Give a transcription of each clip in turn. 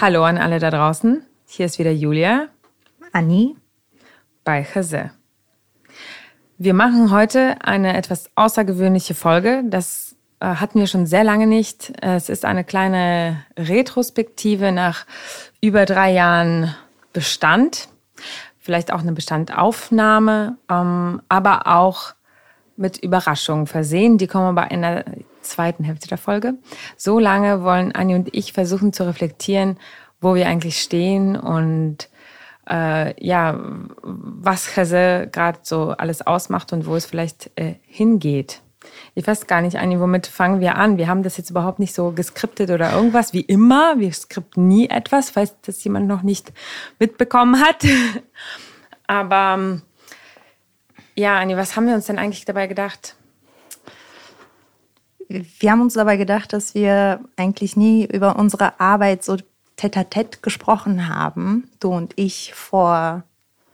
Hallo an alle da draußen. Hier ist wieder Julia. Anni. Bei Chase. Wir machen heute eine etwas außergewöhnliche Folge. Das äh, hatten wir schon sehr lange nicht. Es ist eine kleine Retrospektive nach über drei Jahren Bestand. Vielleicht auch eine Bestandaufnahme, ähm, aber auch mit Überraschungen versehen. Die kommen aber in der zweiten Hälfte der Folge. So lange wollen Anni und ich versuchen zu reflektieren, wo wir eigentlich stehen und äh, ja, was Chase gerade so alles ausmacht und wo es vielleicht äh, hingeht. Ich weiß gar nicht, Anni, womit fangen wir an? Wir haben das jetzt überhaupt nicht so geskriptet oder irgendwas, wie immer. Wir skripten nie etwas, falls das jemand noch nicht mitbekommen hat. Aber ähm, ja, Anni, was haben wir uns denn eigentlich dabei gedacht? Wir haben uns dabei gedacht, dass wir eigentlich nie über unsere Arbeit so tête-à-tête gesprochen haben, du und ich vor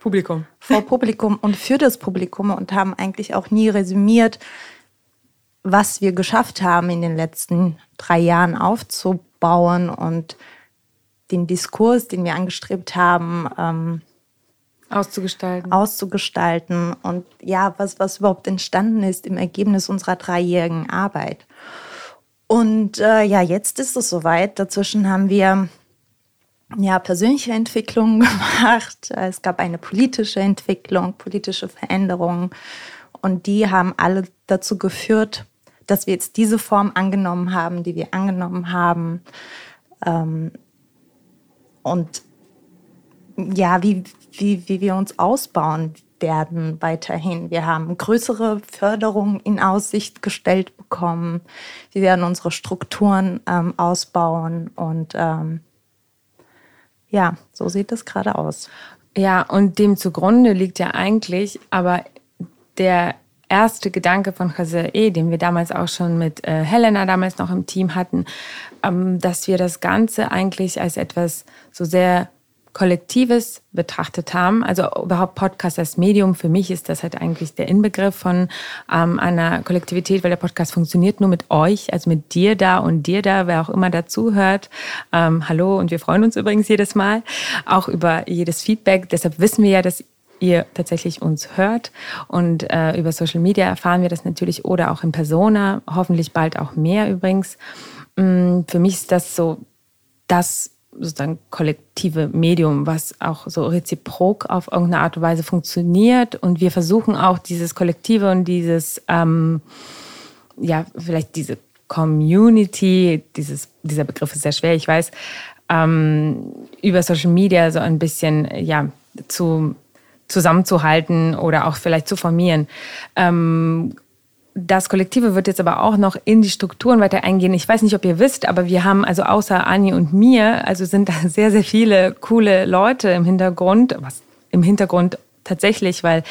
Publikum. Vor Publikum und für das Publikum und haben eigentlich auch nie resümiert, was wir geschafft haben in den letzten drei Jahren aufzubauen und den Diskurs, den wir angestrebt haben, ähm, auszugestalten. Auszugestalten und ja, was, was überhaupt entstanden ist im Ergebnis unserer dreijährigen Arbeit. Und äh, ja, jetzt ist es soweit. Dazwischen haben wir ja, persönliche Entwicklungen gemacht. Es gab eine politische Entwicklung, politische Veränderungen. Und die haben alle dazu geführt, dass wir jetzt diese Form angenommen haben, die wir angenommen haben. Ähm, und ja, wie, wie, wie wir uns ausbauen werden weiterhin. Wir haben größere Förderungen in Aussicht gestellt bekommen. Wir werden unsere Strukturen ähm, ausbauen und ähm, ja, so sieht es gerade aus. Ja, und dem zugrunde liegt ja eigentlich aber der erste Gedanke von Jose E., den wir damals auch schon mit äh, Helena damals noch im Team hatten, ähm, dass wir das Ganze eigentlich als etwas so sehr Kollektives betrachtet haben. Also überhaupt Podcast als Medium, für mich ist das halt eigentlich der Inbegriff von ähm, einer Kollektivität, weil der Podcast funktioniert nur mit euch, also mit dir da und dir da, wer auch immer dazuhört. Ähm, hallo und wir freuen uns übrigens jedes Mal, auch über jedes Feedback. Deshalb wissen wir ja, dass ihr tatsächlich uns hört. Und äh, über Social Media erfahren wir das natürlich oder auch in Persona, hoffentlich bald auch mehr übrigens. Mm, für mich ist das so das sozusagen kollektive Medium, was auch so reziprok auf irgendeine Art und Weise funktioniert. Und wir versuchen auch dieses Kollektive und dieses, ähm, ja, vielleicht diese Community, dieses, dieser Begriff ist sehr schwer, ich weiß, ähm, über Social Media so ein bisschen, ja, zu zusammenzuhalten oder auch vielleicht zu formieren. Ähm, das Kollektive wird jetzt aber auch noch in die Strukturen weiter eingehen. Ich weiß nicht, ob ihr wisst, aber wir haben also außer Anni und mir, also sind da sehr, sehr viele coole Leute im Hintergrund, was im Hintergrund tatsächlich, weil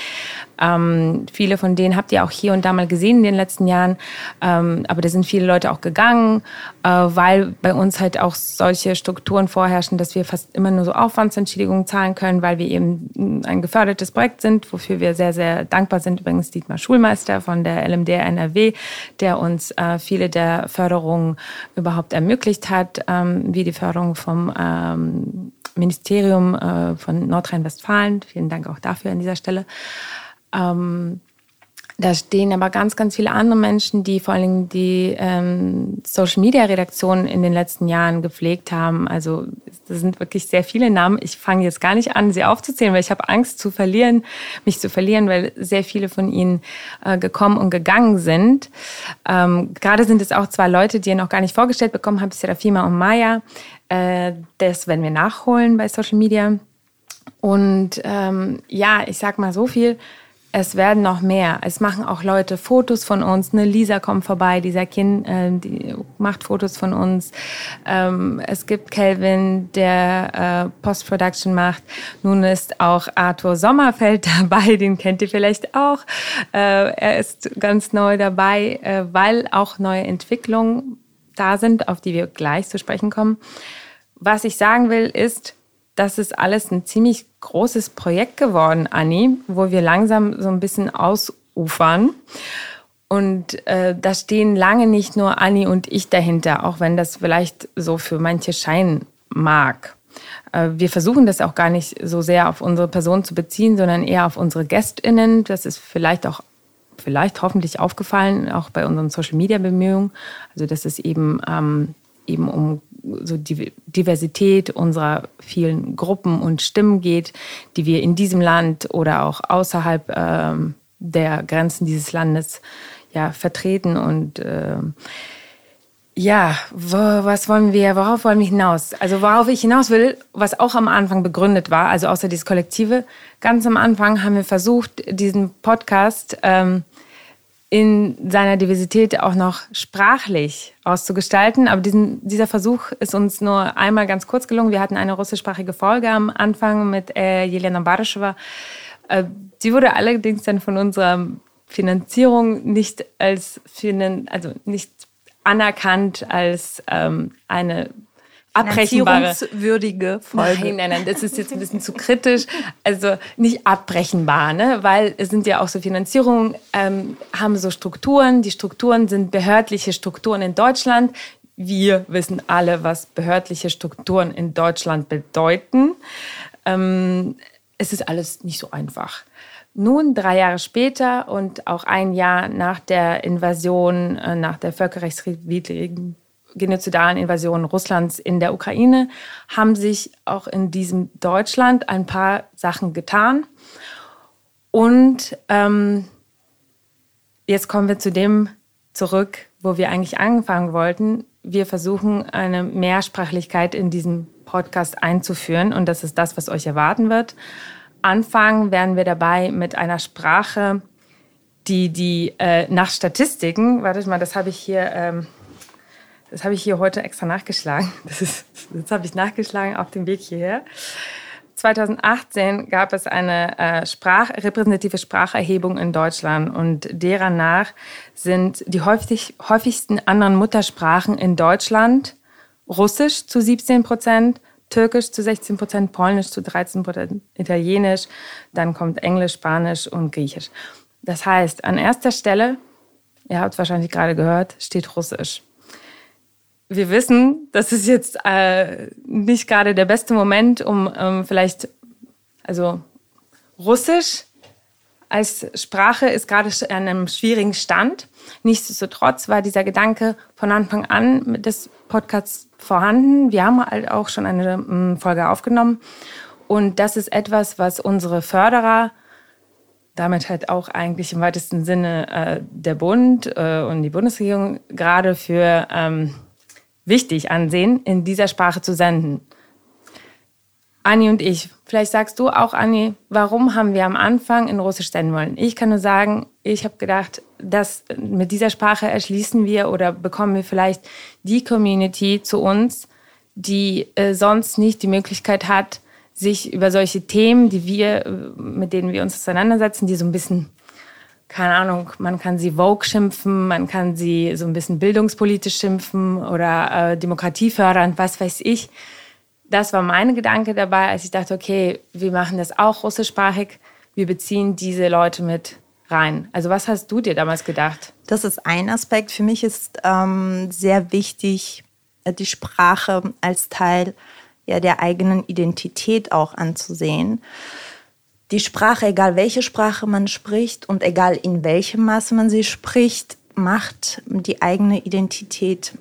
ähm, viele von denen habt ihr auch hier und da mal gesehen in den letzten Jahren. Ähm, aber da sind viele Leute auch gegangen, äh, weil bei uns halt auch solche Strukturen vorherrschen, dass wir fast immer nur so Aufwandsentschädigungen zahlen können, weil wir eben ein gefördertes Projekt sind, wofür wir sehr, sehr dankbar sind. Übrigens Dietmar Schulmeister von der LMDR NRW, der uns äh, viele der Förderungen überhaupt ermöglicht hat, ähm, wie die Förderung vom ähm, Ministerium äh, von Nordrhein-Westfalen. Vielen Dank auch dafür an dieser Stelle. Ähm, da stehen aber ganz, ganz viele andere Menschen, die vor allen Dingen die ähm, Social-Media-Redaktion in den letzten Jahren gepflegt haben. Also das sind wirklich sehr viele Namen. Ich fange jetzt gar nicht an, sie aufzuzählen, weil ich habe Angst zu verlieren, mich zu verlieren, weil sehr viele von ihnen äh, gekommen und gegangen sind. Ähm, gerade sind es auch zwei Leute, die ihr noch gar nicht vorgestellt bekommen habt, Serafima und Maya. Äh, das werden wir nachholen bei Social Media. Und ähm, ja, ich sag mal so viel es werden noch mehr. Es machen auch Leute Fotos von uns. Eine Lisa kommt vorbei, dieser Kind, äh, die macht Fotos von uns. Ähm, es gibt Kelvin, der äh, Post-Production macht. Nun ist auch Arthur Sommerfeld dabei, den kennt ihr vielleicht auch. Äh, er ist ganz neu dabei, äh, weil auch neue Entwicklungen da sind, auf die wir gleich zu sprechen kommen. Was ich sagen will, ist, das ist alles ein ziemlich großes Projekt geworden, Anni, wo wir langsam so ein bisschen ausufern. Und äh, da stehen lange nicht nur Anni und ich dahinter, auch wenn das vielleicht so für manche scheinen mag. Äh, wir versuchen das auch gar nicht so sehr auf unsere Person zu beziehen, sondern eher auf unsere GästInnen. Das ist vielleicht auch, vielleicht hoffentlich aufgefallen, auch bei unseren Social Media Bemühungen. Also, dass es eben, ähm, eben um so die Diversität unserer vielen Gruppen und Stimmen geht, die wir in diesem Land oder auch außerhalb ähm, der Grenzen dieses Landes ja, vertreten und äh, ja, wo, was wollen wir, worauf wollen wir hinaus? Also worauf ich hinaus will, was auch am Anfang begründet war, also außer dieses Kollektive, ganz am Anfang haben wir versucht, diesen Podcast ähm, in seiner Diversität auch noch sprachlich auszugestalten. Aber diesen, dieser Versuch ist uns nur einmal ganz kurz gelungen. Wir hatten eine russischsprachige Folge am Anfang mit äh, Jelena Barisheva. Äh, die wurde allerdings dann von unserer Finanzierung nicht als also nicht anerkannt als ähm, eine abbrechenbare würdige Folge. Nein, nein, nein, das ist jetzt ein bisschen zu kritisch. Also nicht abbrechenbar, ne? weil es sind ja auch so Finanzierungen, ähm, haben so Strukturen. Die Strukturen sind behördliche Strukturen in Deutschland. Wir wissen alle, was behördliche Strukturen in Deutschland bedeuten. Ähm, es ist alles nicht so einfach. Nun, drei Jahre später und auch ein Jahr nach der Invasion, äh, nach der völkerrechtswidrigen genozidalen Invasion Russlands in der Ukraine, haben sich auch in diesem Deutschland ein paar Sachen getan. Und ähm, jetzt kommen wir zu dem zurück, wo wir eigentlich angefangen wollten. Wir versuchen eine Mehrsprachlichkeit in diesem Podcast einzuführen und das ist das, was euch erwarten wird. Anfangen werden wir dabei mit einer Sprache, die die äh, nach Statistiken, warte mal, das habe ich hier, ähm, das habe ich hier heute extra nachgeschlagen. Das, ist, das habe ich nachgeschlagen auf dem Weg hierher. 2018 gab es eine äh, Sprach, repräsentative Spracherhebung in Deutschland und deren nach sind die häufig, häufigsten anderen Muttersprachen in Deutschland Russisch zu 17 Prozent, Türkisch zu 16 Prozent, Polnisch zu 13 Prozent, Italienisch, dann kommt Englisch, Spanisch und Griechisch. Das heißt, an erster Stelle, ihr habt es wahrscheinlich gerade gehört, steht Russisch. Wir wissen, das ist jetzt äh, nicht gerade der beste Moment, um ähm, vielleicht, also Russisch als Sprache ist gerade an einem schwierigen Stand. Nichtsdestotrotz war dieser Gedanke von Anfang an des Podcasts vorhanden. Wir haben halt auch schon eine mm, Folge aufgenommen. Und das ist etwas, was unsere Förderer, damit halt auch eigentlich im weitesten Sinne äh, der Bund äh, und die Bundesregierung gerade für ähm, wichtig ansehen, in dieser Sprache zu senden. Anni und ich, vielleicht sagst du auch, Anni, warum haben wir am Anfang in Russisch senden wollen? Ich kann nur sagen, ich habe gedacht, dass mit dieser Sprache erschließen wir oder bekommen wir vielleicht die Community zu uns, die äh, sonst nicht die Möglichkeit hat, sich über solche Themen, die wir, äh, mit denen wir uns auseinandersetzen, die so ein bisschen, keine Ahnung, man kann sie Vogue schimpfen, man kann sie so ein bisschen bildungspolitisch schimpfen oder äh, Demokratie fördern, was weiß ich das war mein Gedanke dabei, als ich dachte, okay, wir machen das auch russischsprachig, wir beziehen diese Leute mit rein. Also was hast du dir damals gedacht? Das ist ein Aspekt. Für mich ist ähm, sehr wichtig, äh, die Sprache als Teil ja, der eigenen Identität auch anzusehen. Die Sprache, egal welche Sprache man spricht und egal in welchem Maße man sie spricht, macht die eigene Identität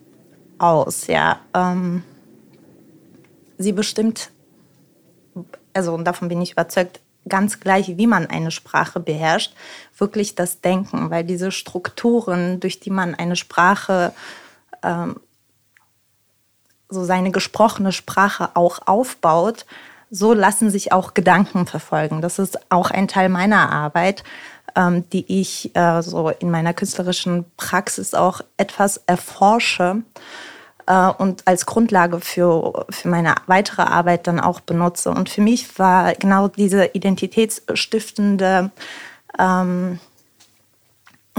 aus. Ja. Ähm, sie bestimmt, also und davon bin ich überzeugt, ganz gleich, wie man eine Sprache beherrscht, wirklich das Denken, weil diese Strukturen, durch die man eine Sprache, ähm, so seine gesprochene Sprache auch aufbaut, so lassen sich auch Gedanken verfolgen. Das ist auch ein Teil meiner Arbeit, ähm, die ich äh, so in meiner künstlerischen Praxis auch etwas erforsche äh, und als Grundlage für, für meine weitere Arbeit dann auch benutze. Und für mich war genau diese identitätsstiftende ähm,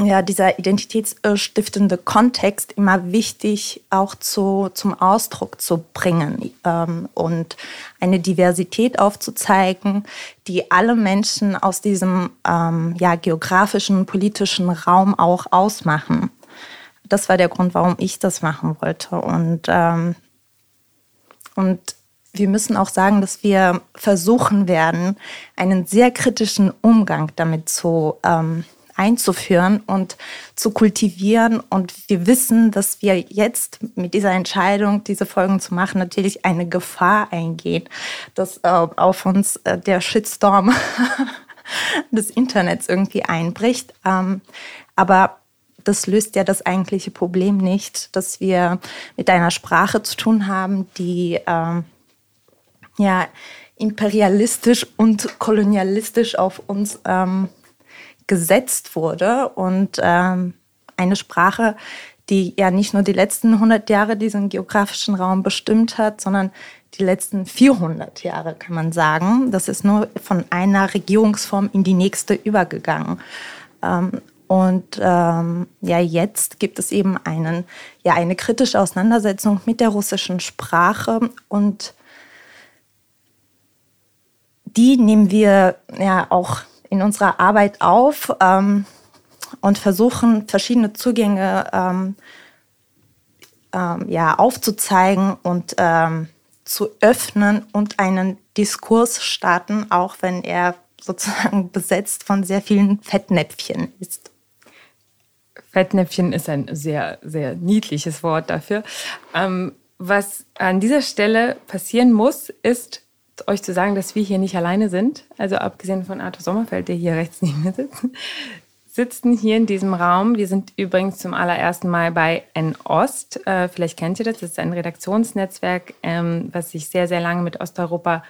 ja, dieser identitätsstiftende Kontext immer wichtig auch zu, zum Ausdruck zu bringen ähm, und eine Diversität aufzuzeigen, die alle Menschen aus diesem ähm, ja, geografischen, politischen Raum auch ausmachen. Das war der Grund, warum ich das machen wollte. Und, ähm, und wir müssen auch sagen, dass wir versuchen werden, einen sehr kritischen Umgang damit zu ähm, einzuführen und zu kultivieren. Und wir wissen, dass wir jetzt mit dieser Entscheidung, diese Folgen zu machen, natürlich eine Gefahr eingehen, dass äh, auf uns äh, der Shitstorm des Internets irgendwie einbricht. Ähm, aber das löst ja das eigentliche Problem nicht, dass wir mit einer Sprache zu tun haben, die ähm, ja imperialistisch und kolonialistisch auf uns ähm, gesetzt wurde und ähm, eine Sprache, die ja nicht nur die letzten 100 Jahre diesen geografischen Raum bestimmt hat, sondern die letzten 400 Jahre, kann man sagen. Das ist nur von einer Regierungsform in die nächste übergegangen. Ähm, und ähm, ja, jetzt gibt es eben einen, ja, eine kritische Auseinandersetzung mit der russischen Sprache und die nehmen wir ja auch in unserer Arbeit auf ähm, und versuchen, verschiedene Zugänge ähm, ähm, ja, aufzuzeigen und ähm, zu öffnen und einen Diskurs starten, auch wenn er sozusagen besetzt von sehr vielen Fettnäpfchen ist. Fettnäpfchen ist ein sehr, sehr niedliches Wort dafür. Ähm, was an dieser Stelle passieren muss, ist, euch zu sagen, dass wir hier nicht alleine sind. Also abgesehen von Arthur Sommerfeld, der hier rechts neben mir sitzt, sitzen hier in diesem Raum. Wir sind übrigens zum allerersten Mal bei N-Ost. Äh, vielleicht kennt ihr das. Das ist ein Redaktionsnetzwerk, ähm, was sich sehr, sehr lange mit Osteuropa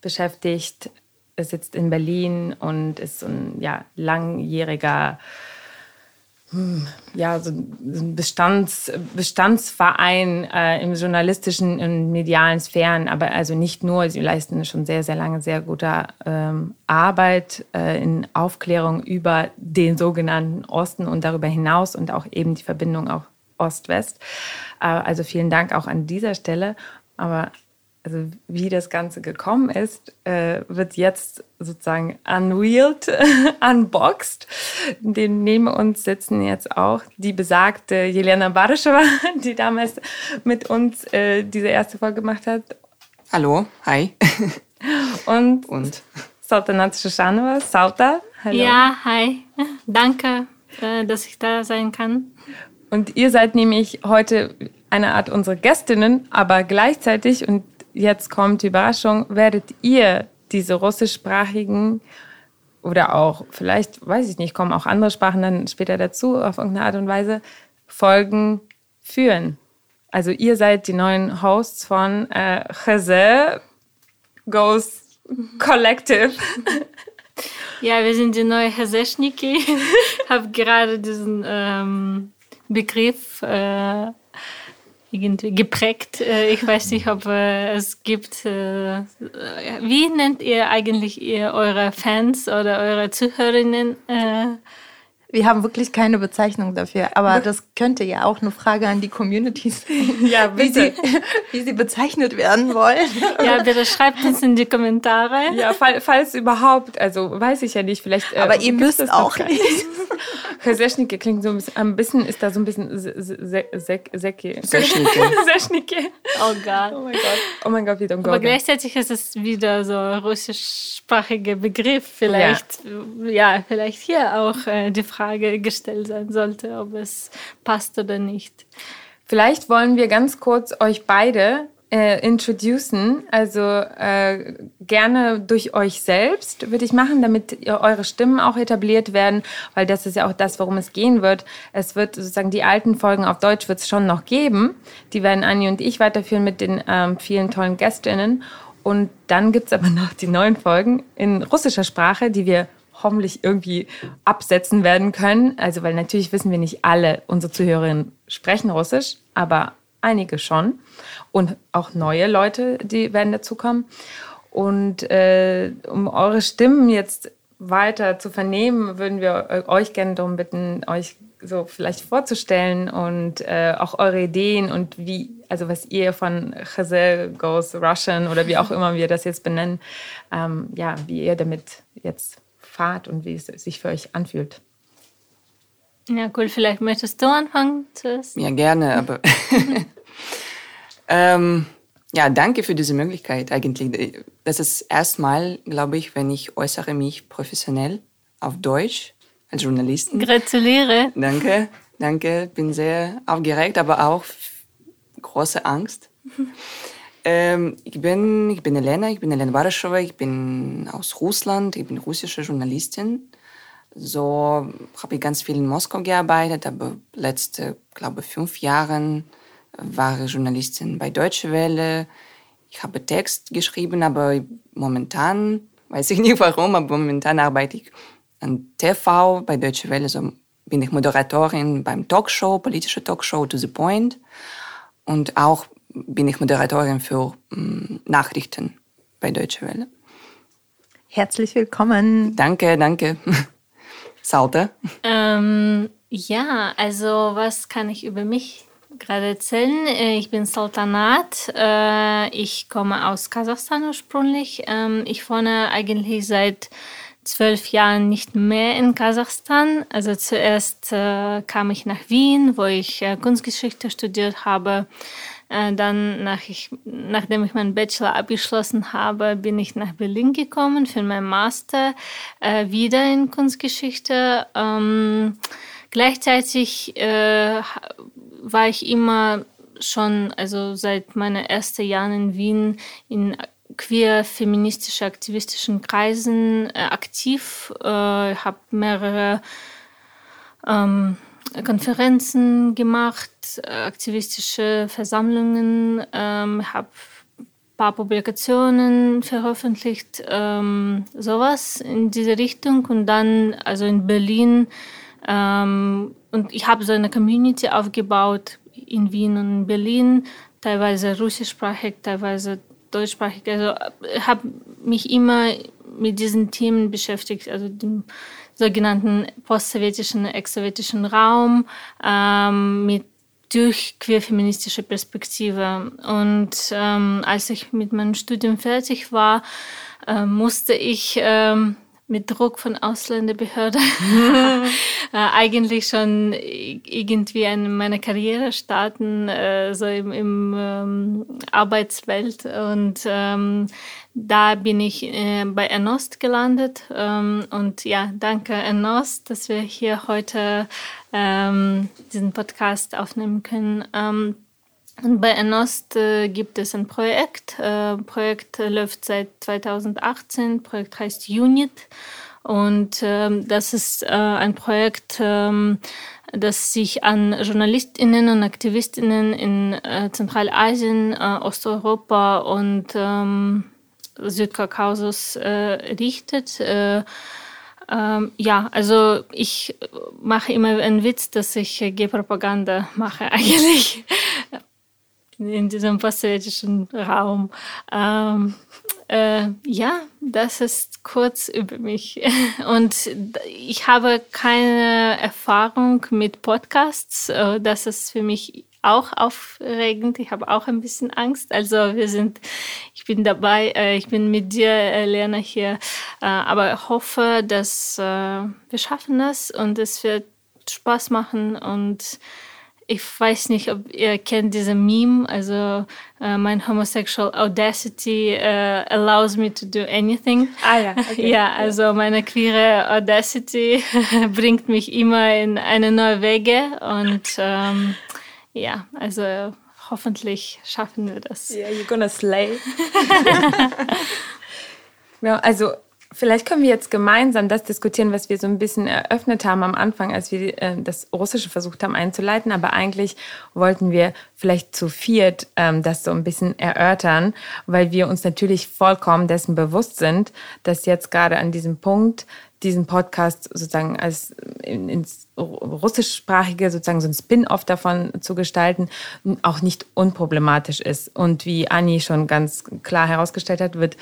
beschäftigt. Es sitzt in Berlin und ist ein ja, langjähriger ja, so ein Bestands, Bestandsverein äh, im journalistischen und medialen Sphären, aber also nicht nur, sie leisten schon sehr, sehr lange sehr gute ähm, Arbeit äh, in Aufklärung über den sogenannten Osten und darüber hinaus und auch eben die Verbindung auch Ost-West. Äh, also vielen Dank auch an dieser Stelle. Aber also wie das Ganze gekommen ist, äh, wird jetzt sozusagen unwheeled, unboxed. Den neben uns sitzen jetzt auch die besagte Jelena Baryschewa, die damals mit uns äh, diese erste Folge gemacht hat. Hallo, hi. Und, Und? Sultanat Shoshanova, Sauta, hallo. Ja, hi. Danke, äh, dass ich da sein kann. Und ihr seid nämlich heute eine Art unsere Gästinnen, aber gleichzeitig, und jetzt kommt die Überraschung, werdet ihr diese russischsprachigen oder auch, vielleicht, weiß ich nicht, kommen auch andere Sprachen dann später dazu, auf irgendeine Art und Weise, Folgen führen. Also ihr seid die neuen Hosts von äh, Chese Goes Collective. Ja, wir sind die neuen Cheseschniki. Ich habe gerade diesen ähm, Begriff äh, irgendwie geprägt. Äh, ich weiß nicht, ob äh, es gibt. Äh, wie nennt ihr eigentlich ihr eure Fans oder eure Zuhörerinnen? Wir haben wirklich keine Bezeichnung dafür, aber das könnte ja auch eine Frage an die Community sein, ja, wie, sie, wie sie bezeichnet werden wollen. Ja, bitte schreibt uns in die Kommentare. Ja, fall, falls überhaupt, also weiß ich ja nicht, vielleicht. Aber äh, ihr müsst auch nicht. Reseschnike klingt so ein bisschen, ein bisschen ist da so ein bisschen Seschnike. Seschnike. Oh Gott. Oh mein Gott. Oh mein Gott, wie dumm. Aber gleichzeitig ist es wieder so ein russischsprachiger Begriff. Vielleicht, ja. ja, vielleicht hier auch äh, die Frage gestellt sein sollte, ob es passt oder nicht. Vielleicht wollen wir ganz kurz euch beide äh, introducen, also äh, gerne durch euch selbst würde ich machen, damit eure Stimmen auch etabliert werden, weil das ist ja auch das, worum es gehen wird. Es wird sozusagen die alten Folgen auf Deutsch wird es schon noch geben. Die werden Anni und ich weiterführen mit den ähm, vielen tollen Gästinnen. Und dann gibt es aber noch die neuen Folgen in russischer Sprache, die wir hoffentlich irgendwie absetzen werden können. Also, weil natürlich wissen wir nicht alle, unsere Zuhörerinnen sprechen Russisch, aber einige schon. Und auch neue Leute, die werden dazukommen. Und äh, um eure Stimmen jetzt weiter zu vernehmen, würden wir euch gerne darum bitten, euch so vielleicht vorzustellen und äh, auch eure Ideen und wie, also was ihr von Chazelle Goes Russian oder wie auch immer wir das jetzt benennen, ähm, ja, wie ihr damit jetzt fahrt und wie es sich für euch anfühlt. Ja, cool. Vielleicht möchtest du anfangen zuerst? Ja, gerne, aber ähm, ja, danke für diese Möglichkeit eigentlich. Das ist erstmal, glaube ich, wenn ich äußere mich professionell auf Deutsch als Journalistin. Gratuliere. Danke, danke. Bin sehr aufgeregt, aber auch große Angst. ähm, ich, bin, ich bin Elena, ich bin Elena Baraschowa, ich bin aus Russland, ich bin russische Journalistin. So habe ich ganz viel in Moskau gearbeitet, aber letzte, glaube fünf Jahren war Journalistin bei Deutsche Welle. Ich habe Text geschrieben, aber momentan, weiß ich nicht warum, aber momentan arbeite ich an TV bei Deutsche Welle. So bin ich Moderatorin beim Talkshow, politische Talkshow To The Point. Und auch bin ich Moderatorin für ähm, Nachrichten bei Deutsche Welle. Herzlich willkommen. Danke, danke. Saute. Ähm, ja, also was kann ich über mich gerade erzählen. Äh, ich bin Sultanat. Äh, ich komme aus Kasachstan ursprünglich. Ähm, ich wohne eigentlich seit zwölf Jahren nicht mehr in Kasachstan. Also zuerst äh, kam ich nach Wien, wo ich Kunstgeschichte studiert habe. Dann, nach ich, nachdem ich meinen Bachelor abgeschlossen habe, bin ich nach Berlin gekommen für meinen Master, wieder in Kunstgeschichte. Ähm, gleichzeitig äh, war ich immer schon, also seit meinen ersten Jahren in Wien, in queer feministische aktivistischen Kreisen äh, aktiv. Äh, habe mehrere ähm, Konferenzen gemacht, aktivistische Versammlungen, ähm, habe paar Publikationen veröffentlicht, ähm, sowas in diese Richtung. Und dann, also in Berlin, ähm, und ich habe so eine Community aufgebaut in Wien und in Berlin, teilweise russischsprachig, teilweise deutschsprachig. Also ich habe mich immer mit diesen Themen beschäftigt, also dem sogenannten postsowjetischen, ex-sowjetischen Raum, ähm, mit durch queer-feministische Perspektive. Und ähm, als ich mit meinem Studium fertig war, äh, musste ich ähm, mit Druck von Ausländerbehörden äh, eigentlich schon irgendwie in meiner Karriere starten, äh, so im, im ähm, Arbeitswelt. Und ähm, da bin ich äh, bei Enost gelandet. Ähm, und ja, danke Enost, dass wir hier heute ähm, diesen Podcast aufnehmen können. Bei Enost äh, gibt es ein Projekt. Äh, Projekt läuft seit 2018. Projekt heißt Unit. Und ähm, das ist äh, ein Projekt, ähm, das sich an JournalistInnen und AktivistInnen in äh, Zentralasien, äh, Osteuropa und ähm, Südkaukasus äh, richtet. Äh, ähm, ja, also ich mache immer einen Witz, dass ich G-Propaganda mache eigentlich in diesem postsowjetischen Raum. Ähm, äh, ja, das ist kurz über mich. Und ich habe keine Erfahrung mit Podcasts. Äh, das ist für mich auch aufregend. Ich habe auch ein bisschen Angst. Also wir sind, ich bin dabei, äh, ich bin mit dir, äh, Lena, hier. Aber hoffe, dass wir schaffen das und es wird Spaß machen und ich weiß nicht, ob ihr kennt diese Meme, also uh, mein homosexual audacity uh, allows me to do anything. Ah ja, okay. Ja, also meine queere audacity bringt mich immer in eine neue Wege und ähm, ja, also hoffentlich schaffen wir das. Yeah, you're gonna slay. ja, also Vielleicht können wir jetzt gemeinsam das diskutieren, was wir so ein bisschen eröffnet haben am Anfang, als wir äh, das Russische versucht haben einzuleiten. Aber eigentlich wollten wir vielleicht zu viert ähm, das so ein bisschen erörtern, weil wir uns natürlich vollkommen dessen bewusst sind, dass jetzt gerade an diesem Punkt diesen Podcast sozusagen als ins russischsprachige sozusagen so ein Spin-off davon zu gestalten, auch nicht unproblematisch ist. Und wie Anni schon ganz klar herausgestellt hat, wird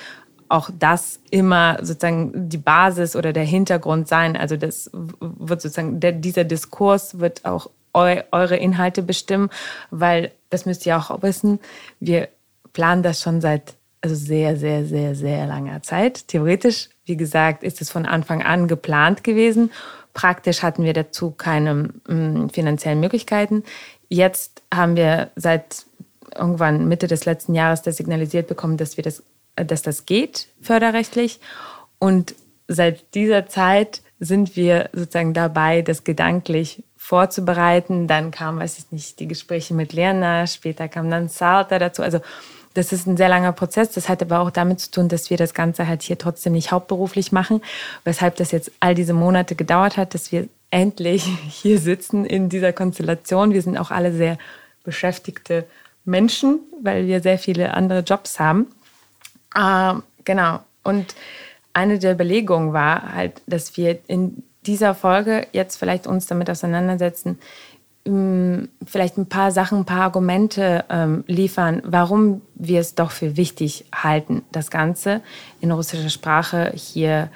auch das immer sozusagen die Basis oder der Hintergrund sein. Also das wird sozusagen, der, dieser Diskurs wird auch eu, eure Inhalte bestimmen, weil das müsst ihr auch wissen, wir planen das schon seit also sehr, sehr, sehr, sehr langer Zeit. Theoretisch, wie gesagt, ist es von Anfang an geplant gewesen. Praktisch hatten wir dazu keine mh, mm, finanziellen Möglichkeiten. Jetzt haben wir seit irgendwann Mitte des letzten Jahres das signalisiert bekommen, dass wir das dass das geht förderrechtlich. Und seit dieser Zeit sind wir sozusagen dabei, das gedanklich vorzubereiten. Dann kam, weiß ich nicht, die Gespräche mit Lerner, später kam dann Salter dazu. Also das ist ein sehr langer Prozess. Das hat aber auch damit zu tun, dass wir das Ganze halt hier trotzdem nicht hauptberuflich machen, weshalb das jetzt all diese Monate gedauert hat, dass wir endlich hier sitzen in dieser Konstellation. Wir sind auch alle sehr beschäftigte Menschen, weil wir sehr viele andere Jobs haben. Äh, genau. Und eine der Überlegungen war halt, dass wir in dieser Folge jetzt vielleicht uns damit auseinandersetzen, ähm, vielleicht ein paar Sachen, ein paar Argumente ähm, liefern, warum wir es doch für wichtig halten, das Ganze in russischer Sprache hier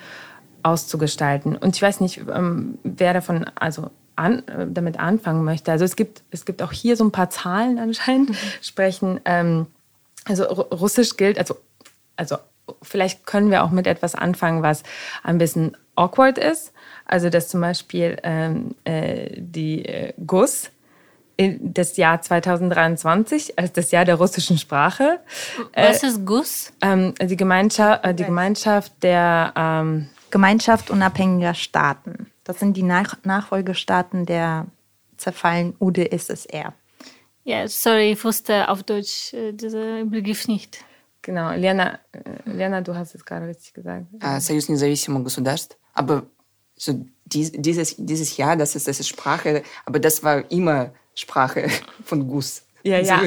auszugestalten. Und ich weiß nicht, ähm, wer davon also an, äh, damit anfangen möchte. Also es gibt, es gibt auch hier so ein paar Zahlen anscheinend, mhm. sprechen. Ähm, also Russisch gilt, also also vielleicht können wir auch mit etwas anfangen, was ein bisschen awkward ist. Also dass zum Beispiel ähm, äh, die äh, GUS das Jahr 2023 als das Jahr der russischen Sprache. Was äh, ist GUS? Ähm, die, Gemeinschaft, äh, die Gemeinschaft der ähm, Gemeinschaft unabhängiger Staaten. Das sind die Nach Nachfolgestaaten der zerfallenen UdSSR. Ja, sorry, ich wusste auf Deutsch äh, diesen Begriff nicht Genau, Lena, äh, Lena, du hast es gerade richtig gesagt. Союз независимых государств. Aber so dies, dieses, dieses Jahr, das ist, das ist Sprache, aber das war immer Sprache von Gus. Ja, ja.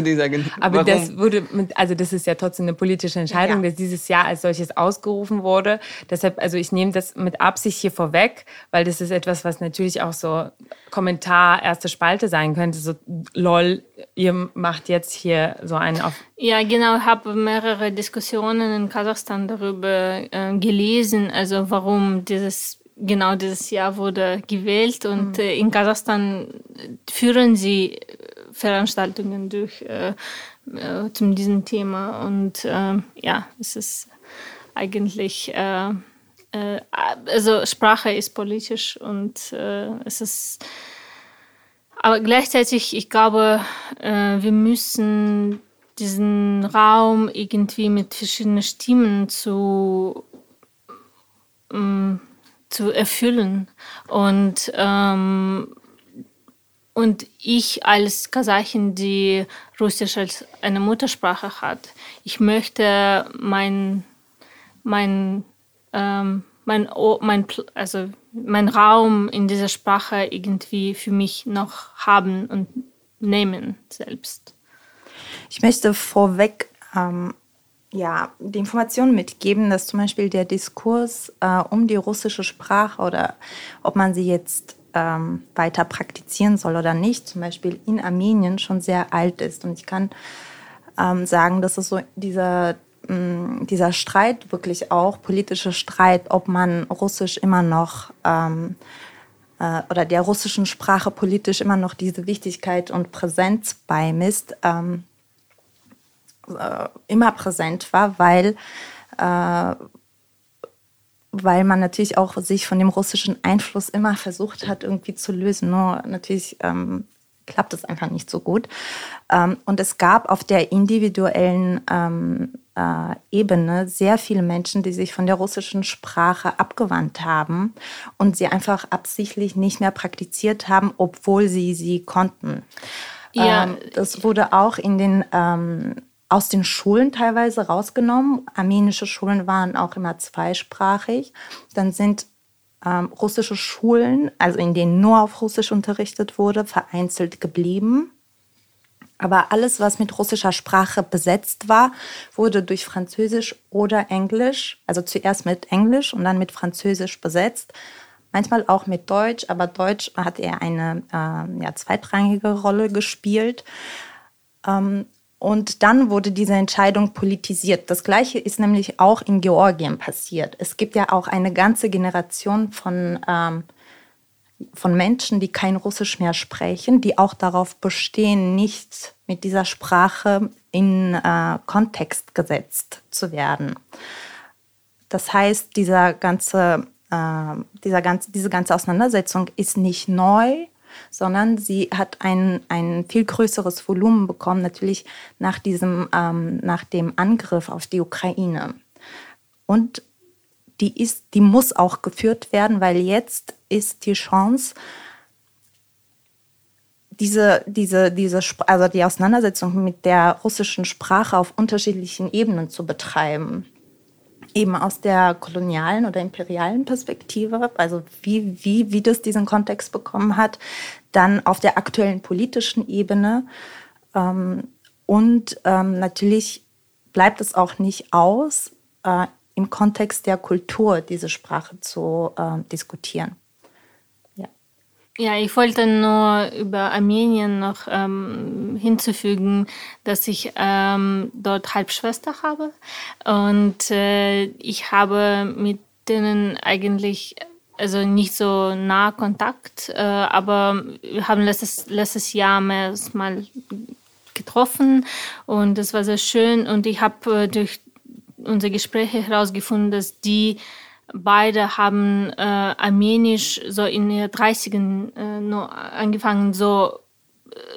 Aber Warum? das wurde mit, also das ist ja trotzdem eine politische Entscheidung, ja. dass dieses Jahr als solches ausgerufen wurde. Deshalb, also ich nehme das mit Absicht hier vorweg, weil das ist etwas, was natürlich auch so Kommentar, erste Spalte sein könnte. So, lol, ihr macht jetzt hier so einen auf. Ja, genau. Ich habe mehrere Diskussionen in Kasachstan darüber äh, gelesen, also warum dieses genau dieses Jahr wurde gewählt und mhm. äh, in Kasachstan führen sie Veranstaltungen durch äh, äh, zu diesem Thema. Und äh, ja, es ist eigentlich, äh, äh, also Sprache ist politisch und es ist, aber gleichzeitig, ich glaube, wir müssen diesen Raum irgendwie mit verschiedenen Stimmen zu ähm, zu erfüllen und ähm, und ich als Kasachin, die Russisch als eine Muttersprache hat, ich möchte mein, mein, ähm, mein, mein, also mein Raum in dieser Sprache irgendwie für mich noch haben und nehmen selbst. Ich möchte vorweg ähm, ja, die Information mitgeben, dass zum Beispiel der Diskurs äh, um die russische Sprache oder ob man sie jetzt ähm, weiter praktizieren soll oder nicht, zum Beispiel in Armenien schon sehr alt ist. Und ich kann ähm, sagen, dass es so dieser, mh, mm, dieser Streit wirklich auch, politische Streit, ob man Russisch immer noch ähm, äh, oder der russischen Sprache politisch immer noch diese Wichtigkeit und Präsenz beimisst, ähm, äh, immer präsent war, weil äh, weil man natürlich auch sich von dem russischen Einfluss immer versucht hat, irgendwie zu lösen. Nur natürlich ähm, klappt es einfach nicht so gut. Ähm, und es gab auf der individuellen ähm, äh, Ebene sehr viele Menschen, die sich von der russischen Sprache abgewandt haben und sie einfach absichtlich nicht mehr praktiziert haben, obwohl sie sie konnten. Ja. Ähm, das wurde auch in den ähm, aus den Schulen teilweise rausgenommen. Armenische Schulen waren auch immer zweisprachig. Dann sind ähm, russische Schulen, also in denen nur auf Russisch unterrichtet wurde, vereinzelt geblieben. Aber alles, was mit russischer Sprache besetzt war, wurde durch Französisch oder Englisch, also zuerst mit Englisch und dann mit Französisch besetzt. Manchmal auch mit Deutsch, aber Deutsch hat eher eine äh, ja, zweitrangige Rolle gespielt. Ähm, und dann wurde diese Entscheidung politisiert. Das Gleiche ist nämlich auch in Georgien passiert. Es gibt ja auch eine ganze Generation von, ähm, von Menschen, die kein Russisch mehr sprechen, die auch darauf bestehen, nicht mit dieser Sprache in äh, Kontext gesetzt zu werden. Das heißt, dieser ganze, äh, dieser ganze, diese ganze Auseinandersetzung ist nicht neu, sondern sie hat ein, ein viel größeres Volumen bekommen, natürlich nach, diesem, ähm, nach dem Angriff auf die Ukraine. Und die, ist, die muss auch geführt werden, weil jetzt ist die Chance, diese, diese, diese, also die Auseinandersetzung mit der russischen Sprache auf unterschiedlichen Ebenen zu betreiben eben aus der kolonialen oder imperialen Perspektive, also wie, wie, wie das diesen Kontext bekommen hat, dann auf der aktuellen politischen Ebene. Ähm, und ähm, natürlich bleibt es auch nicht aus, äh, im Kontext der Kultur diese Sprache zu äh, diskutieren. Ja, ich wollte nur über Armenien noch ähm, hinzufügen, dass ich ähm, dort Halbschwester habe. Und äh, ich habe mit denen eigentlich also nicht so nah Kontakt, äh, aber wir haben letztes, letztes Jahr mehrmals mal getroffen und das war sehr schön. Und ich habe äh, durch unsere Gespräche herausgefunden, dass die Beide haben äh, Armenisch so in den 30ern äh, nur angefangen, so,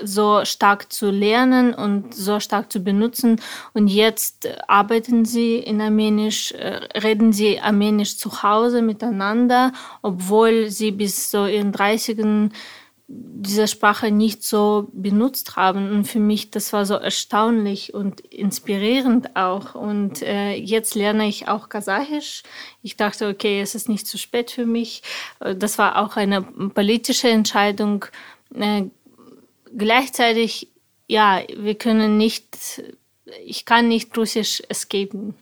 so stark zu lernen und so stark zu benutzen. Und jetzt arbeiten sie in Armenisch, äh, reden sie Armenisch zu Hause miteinander, obwohl sie bis so in den 30ern diese Sprache nicht so benutzt haben. Und für mich, das war so erstaunlich und inspirierend auch. Und äh, jetzt lerne ich auch Kasachisch. Ich dachte, okay, es ist nicht zu spät für mich. Äh, das war auch eine politische Entscheidung. Äh, gleichzeitig, ja, wir können nicht, ich kann nicht Russisch escapen.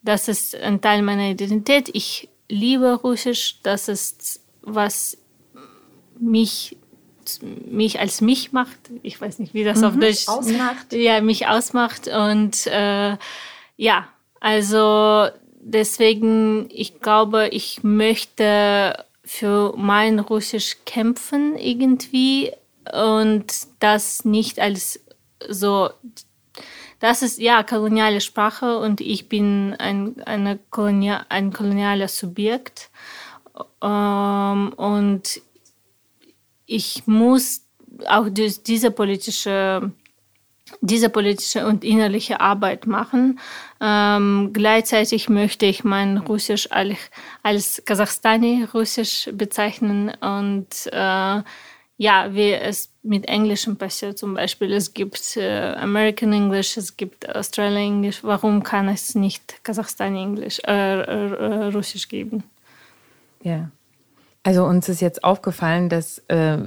Das ist ein Teil meiner Identität. Ich liebe Russisch. Das ist, was mich mich als mich macht. Ich weiß nicht, wie das mhm, auf Deutsch ausmacht. Ja, mich ausmacht. Und äh, ja, also deswegen, ich glaube, ich möchte für mein Russisch kämpfen irgendwie und das nicht als so das ist ja koloniale Sprache und ich bin ein, eine Kolonia, ein kolonialer Subjekt. Ähm, und ich muss auch diese politische diese politische und innerliche Arbeit machen. Ähm, gleichzeitig möchte ich mein Russisch als, als Kasachstani-Russisch bezeichnen und äh, ja, wie es mit Englischem passiert zum Beispiel. Es gibt äh, American English, es gibt Australian English. Warum kann es nicht Kasachstani-Englisch, äh, äh, Russisch geben? Ja. Also uns ist jetzt aufgefallen, dass äh,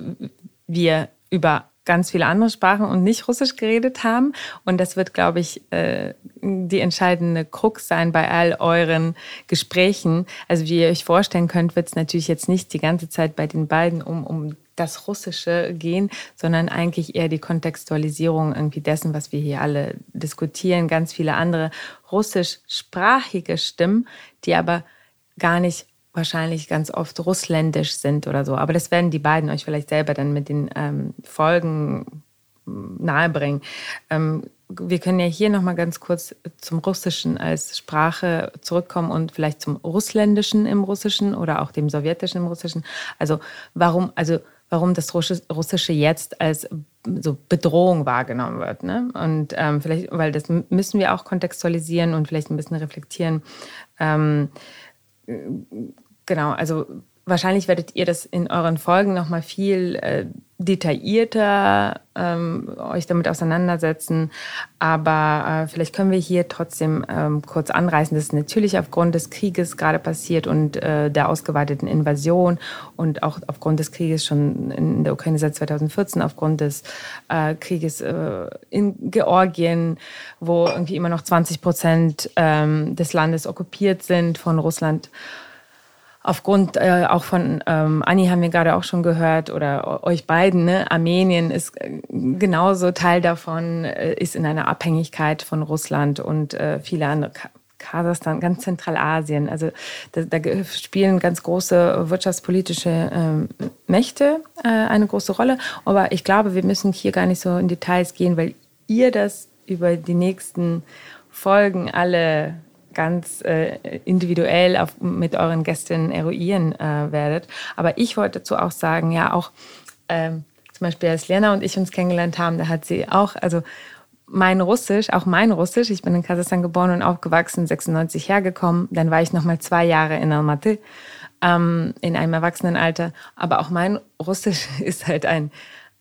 wir über ganz viele andere Sprachen und nicht Russisch geredet haben. Und das wird, glaube ich, äh, die entscheidende Krux sein bei all euren Gesprächen. Also wie ihr euch vorstellen könnt, wird es natürlich jetzt nicht die ganze Zeit bei den beiden um, um das Russische gehen, sondern eigentlich eher die Kontextualisierung irgendwie dessen, was wir hier alle diskutieren. Ganz viele andere russischsprachige Stimmen, die aber gar nicht wahrscheinlich ganz oft russländisch sind oder so. Aber das werden die beiden euch vielleicht selber dann mit den ähm, Folgen hm, nahebringen. Ähm, wir können ja hier noch mal ganz kurz zum Russischen als Sprache zurückkommen und vielleicht zum Russländischen im Russischen oder auch dem Sowjetischen im Russischen. Also warum, also warum das Russische jetzt als so Bedrohung wahrgenommen wird. Ne? Und ähm, vielleicht, weil das müssen wir auch kontextualisieren und vielleicht ein bisschen reflektieren. Ähm, Genau, also wahrscheinlich werdet ihr das in euren Folgen noch mal viel äh, detaillierter ähm, euch damit auseinandersetzen. Aber äh, vielleicht können wir hier trotzdem ähm, kurz anreißen, dass es natürlich aufgrund des Krieges gerade passiert und äh, der ausgeweiteten Invasion und auch aufgrund des Krieges schon in der Ukraine seit 2014, aufgrund des äh, Krieges äh, in Georgien, wo irgendwie immer noch 20 Prozent ähm, des Landes okkupiert sind von Russland aufgrund äh, auch von ähm, Anni haben wir gerade auch schon gehört oder euch beiden, ne? Armenien ist äh, genauso Teil davon, äh, ist in einer Abhängigkeit von Russland und äh, viele andere. Kasachstan, ganz Zentralasien. Also da, da spielen ganz große wirtschaftspolitische ähm, Mächte äh, eine große Rolle. Aber ich glaube, wir müssen hier gar nicht so in Details gehen, weil ihr das über die nächsten Folgen alle ganz äh, individuell auf, mit euren Gästen eruieren äh, werdet. Aber ich wollte dazu auch sagen, ja, auch ähm, zum Beispiel als Lena und ich uns kennengelernt haben, da hat sie auch, also mein Russisch, auch mein Russisch, ich bin in Kasachstan geboren und aufgewachsen, 96 hergekommen, dann war ich noch mal zwei Jahre in Almaty ähm, in einem Erwachsenenalter, aber auch mein Russisch ist halt ein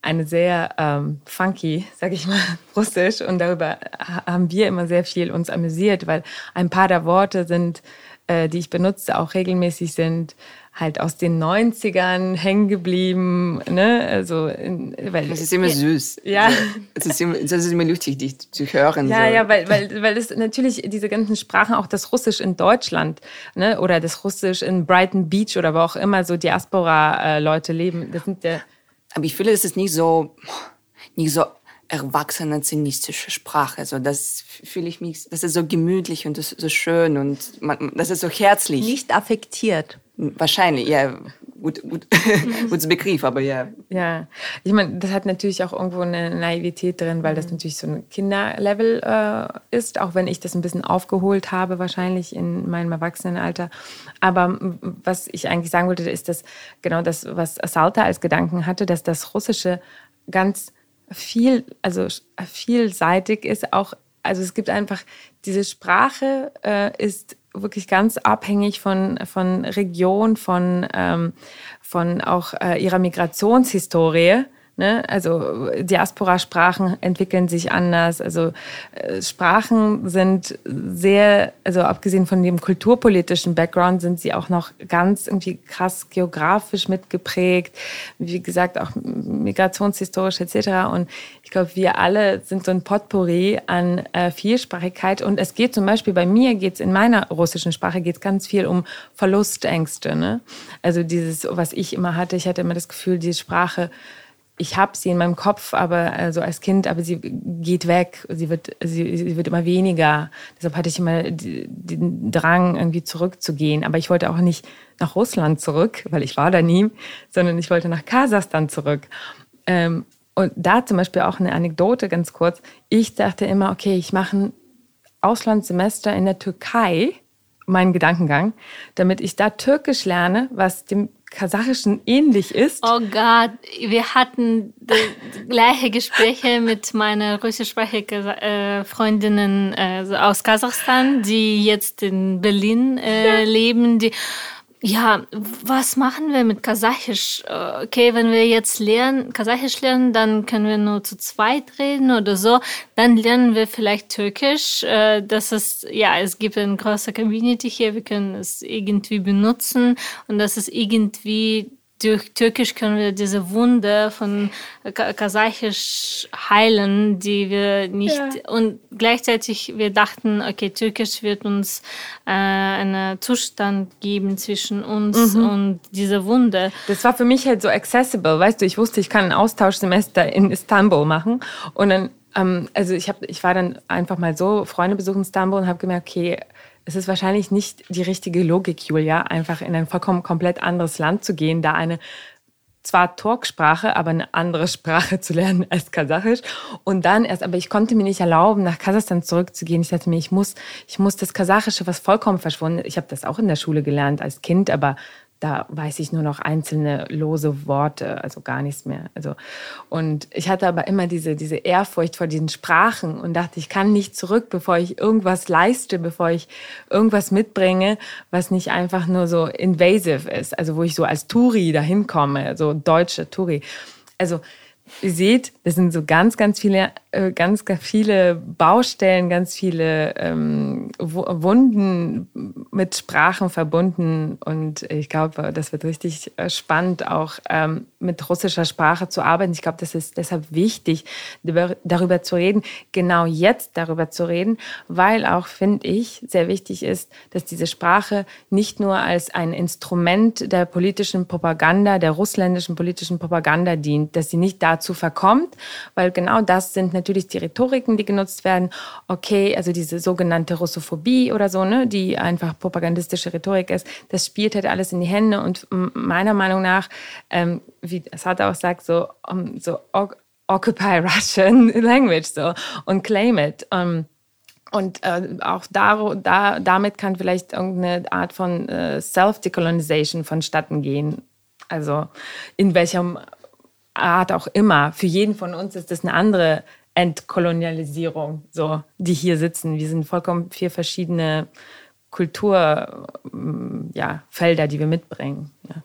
eine sehr ähm, funky, sag ich mal, Russisch. Und darüber haben wir immer sehr viel uns amüsiert, weil ein paar der Worte sind, äh, die ich benutze, auch regelmäßig sind halt aus den 90ern hängen geblieben. Ne? Also, weil, das ist immer süß. Ja. Es ist immer, das ist immer lustig, dich zu hören. Ja, so. ja, weil, weil, weil es natürlich diese ganzen Sprachen, auch das Russisch in Deutschland ne? oder das Russisch in Brighton Beach oder wo auch immer so Diaspora-Leute leben, das sind ja aber ich fühle, das ist nicht so, nicht so erwachsene, zynistische Sprache. Also das fühle ich mich, das ist so gemütlich und das ist so schön und man, das ist so herzlich. Nicht affektiert. Wahrscheinlich, ja. Gut, gut, gutes Begriff, aber ja. Ja, ich meine, das hat natürlich auch irgendwo eine Naivität drin, weil das natürlich so ein Kinderlevel äh, ist, auch wenn ich das ein bisschen aufgeholt habe, wahrscheinlich in meinem Erwachsenenalter. Aber was ich eigentlich sagen wollte, ist, dass genau das, was Salta als Gedanken hatte, dass das Russische ganz viel, also vielseitig ist, auch, also es gibt einfach, diese Sprache äh, ist wirklich ganz abhängig von, von Region, von, ähm, von auch äh, ihrer Migrationshistorie. Ne? Also Diaspora-Sprachen entwickeln sich anders. Also äh, Sprachen sind sehr, also abgesehen von dem kulturpolitischen Background, sind sie auch noch ganz irgendwie krass geografisch mitgeprägt. Wie gesagt, auch migrationshistorisch etc. Und ich glaube, wir alle sind so ein Potpourri an äh, Vielsprachigkeit. Und es geht zum Beispiel bei mir, geht es in meiner russischen Sprache, geht ganz viel um Verlustängste. Ne? Also dieses, was ich immer hatte, ich hatte immer das Gefühl, die Sprache ich habe sie in meinem Kopf, aber also als Kind, aber sie geht weg, sie wird, sie, sie wird immer weniger. Deshalb hatte ich immer den Drang, irgendwie zurückzugehen. Aber ich wollte auch nicht nach Russland zurück, weil ich war da nie, sondern ich wollte nach Kasachstan zurück. Ähm, und da zum Beispiel auch eine Anekdote ganz kurz. Ich dachte immer, okay, ich mache ein Auslandssemester in der Türkei, mein Gedankengang, damit ich da Türkisch lerne, was dem Kasachischen ähnlich ist. Oh Gott, wir hatten gleiche Gespräche mit meiner russischsprachigen äh, Freundinnen äh, aus Kasachstan, die jetzt in Berlin äh, leben. Die, ja, was machen wir mit Kasachisch? Äh, okay, wenn wir jetzt lernen, Kasachisch lernen, dann können wir nur zu zweit reden oder so. Dann lernen wir vielleicht Türkisch. Äh, das ist, ja, es gibt eine große Community hier. Wir können es irgendwie benutzen und das ist irgendwie durch Türkisch können wir diese Wunde von Kasachisch heilen, die wir nicht ja. und gleichzeitig wir dachten, okay, Türkisch wird uns äh, einen Zustand geben zwischen uns mhm. und dieser Wunde. Das war für mich halt so accessible, weißt du, ich wusste, ich kann ein Austauschsemester in Istanbul machen und dann ähm, also ich habe ich war dann einfach mal so Freunde besuchen in Istanbul und habe gemerkt, okay, es ist wahrscheinlich nicht die richtige Logik, Julia, einfach in ein vollkommen komplett anderes Land zu gehen, da eine zwar Turksprache, aber eine andere Sprache zu lernen als Kasachisch. Und dann erst, aber ich konnte mir nicht erlauben, nach Kasachstan zurückzugehen. Ich dachte mir, ich muss, ich muss das Kasachische, was vollkommen verschwunden. Ich habe das auch in der Schule gelernt als Kind, aber da weiß ich nur noch einzelne lose Worte, also gar nichts mehr. Also, und ich hatte aber immer diese, diese Ehrfurcht vor diesen Sprachen und dachte, ich kann nicht zurück, bevor ich irgendwas leiste, bevor ich irgendwas mitbringe, was nicht einfach nur so invasive ist, also wo ich so als Touri dahin komme, so deutsche Touri. Also, ihr seht, das sind so ganz, ganz viele ganz, ganz viele Baustellen, ganz viele ähm, Wunden mit Sprachen verbunden. Und ich glaube, das wird richtig äh, spannend, auch ähm, mit russischer Sprache zu arbeiten. Ich glaube, das ist deshalb wichtig, darüber zu reden, genau jetzt darüber zu reden, weil auch, finde ich, sehr wichtig ist, dass diese Sprache nicht nur als ein Instrument der politischen Propaganda, der russländischen politischen Propaganda dient, dass sie nicht dazu verkommt, weil genau das sind natürlich die Rhetoriken, die genutzt werden. Okay, also diese sogenannte Russophobie oder so, ne, die einfach propagandistische Rhetorik ist, das spielt halt alles in die Hände und meiner Meinung nach, ähm, wie Sata auch sagt, so, um, so occupy Russian language so und claim it. Um, und äh, auch da, da, damit kann vielleicht irgendeine Art von äh, Self-Decolonization vonstatten gehen. Also in welcher Art auch immer. Für jeden von uns ist das eine andere Entkolonialisierung, so, die hier sitzen. Wir sind vollkommen vier verschiedene Kulturfelder, ja, die wir mitbringen. Ja.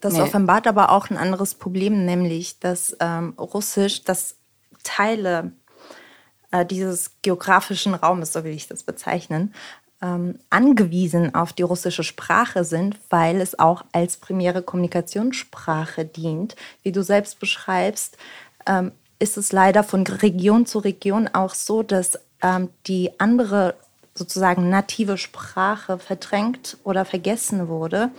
Das nee. offenbart aber auch ein anderes Problem, nämlich dass ähm, Russisch, dass Teile äh, dieses geografischen Raumes, so will ich das bezeichnen, ähm, angewiesen auf die russische Sprache sind, weil es auch als primäre Kommunikationssprache dient. Wie du selbst beschreibst, ähm, ist es leider von Region zu Region auch so, dass ähm, die andere sozusagen native Sprache verdrängt oder vergessen wurde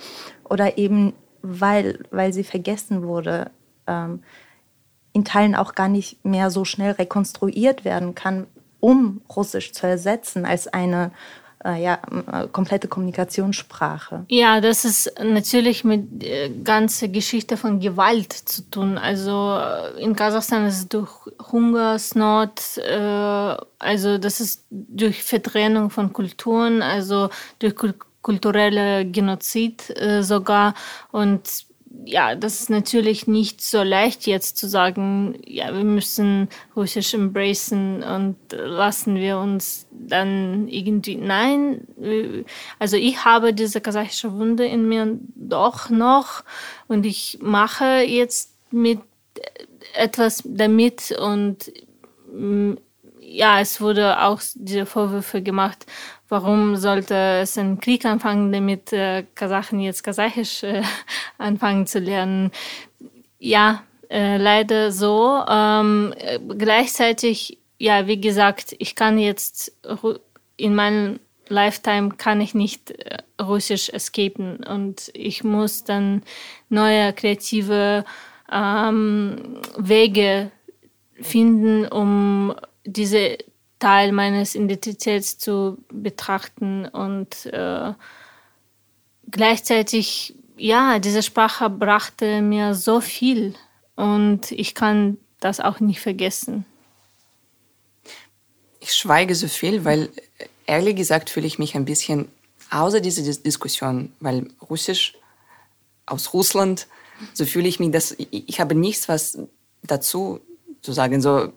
oder eben weil, weil sie vergessen wurde, ähm, in Teilen auch gar nicht mehr so schnell rekonstruiert werden kann, um Russisch zu ersetzen als eine ja, äh, komplette Kommunikationssprache. Ja, das ist natürlich mit der äh, ganzen Geschichte von Gewalt zu tun. Also äh, in Kasachstan ist es durch Hungersnot, äh, also das ist durch Vertrennung von Kulturen, also durch kulturelle Genozid äh, sogar und ja, das ist natürlich nicht so leicht jetzt zu sagen, ja, wir müssen Russisch embracen und lassen wir uns dann irgendwie, nein, also ich habe diese kasachische Wunde in mir doch noch und ich mache jetzt mit etwas damit und mm, ja, es wurde auch diese Vorwürfe gemacht, warum sollte es einen Krieg anfangen, damit äh, Kasachen jetzt Kasachisch äh, anfangen zu lernen. Ja, äh, leider so. Ähm, gleichzeitig, ja, wie gesagt, ich kann jetzt in meinem Lifetime kann ich nicht äh, Russisch escapen und ich muss dann neue kreative ähm, Wege finden, um diese Teil meines Identitäts zu betrachten und äh, gleichzeitig, ja, diese Sprache brachte mir so viel und ich kann das auch nicht vergessen. Ich schweige so viel, weil ehrlich gesagt fühle ich mich ein bisschen außer dieser Diskussion, weil Russisch aus Russland, so fühle ich mich, dass ich, ich habe nichts was dazu zu sagen. So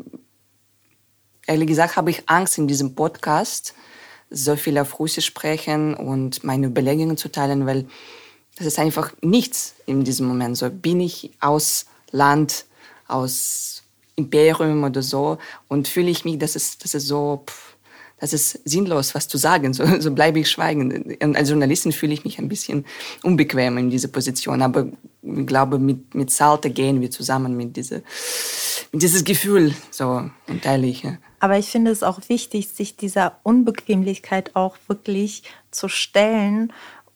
ehrlich gesagt habe ich Angst in diesem Podcast so viel auf Russisch sprechen und meine Überlegungen zu teilen, weil das ist einfach nichts in diesem Moment. So bin ich aus Land, aus Imperium oder so und fühle ich mich, dass es, dass es so, pff, das ist sinnlos, was zu sagen. So, so bleibe ich schweigen. Als Journalistin fühle ich mich ein bisschen unbequem in dieser Position. Aber ich glaube, mit, mit Salte gehen wir zusammen mit, diese, mit dieses Gefühl so und teile ich. Ja. Aber ich finde es auch wichtig, sich dieser Unbequemlichkeit auch wirklich zu stellen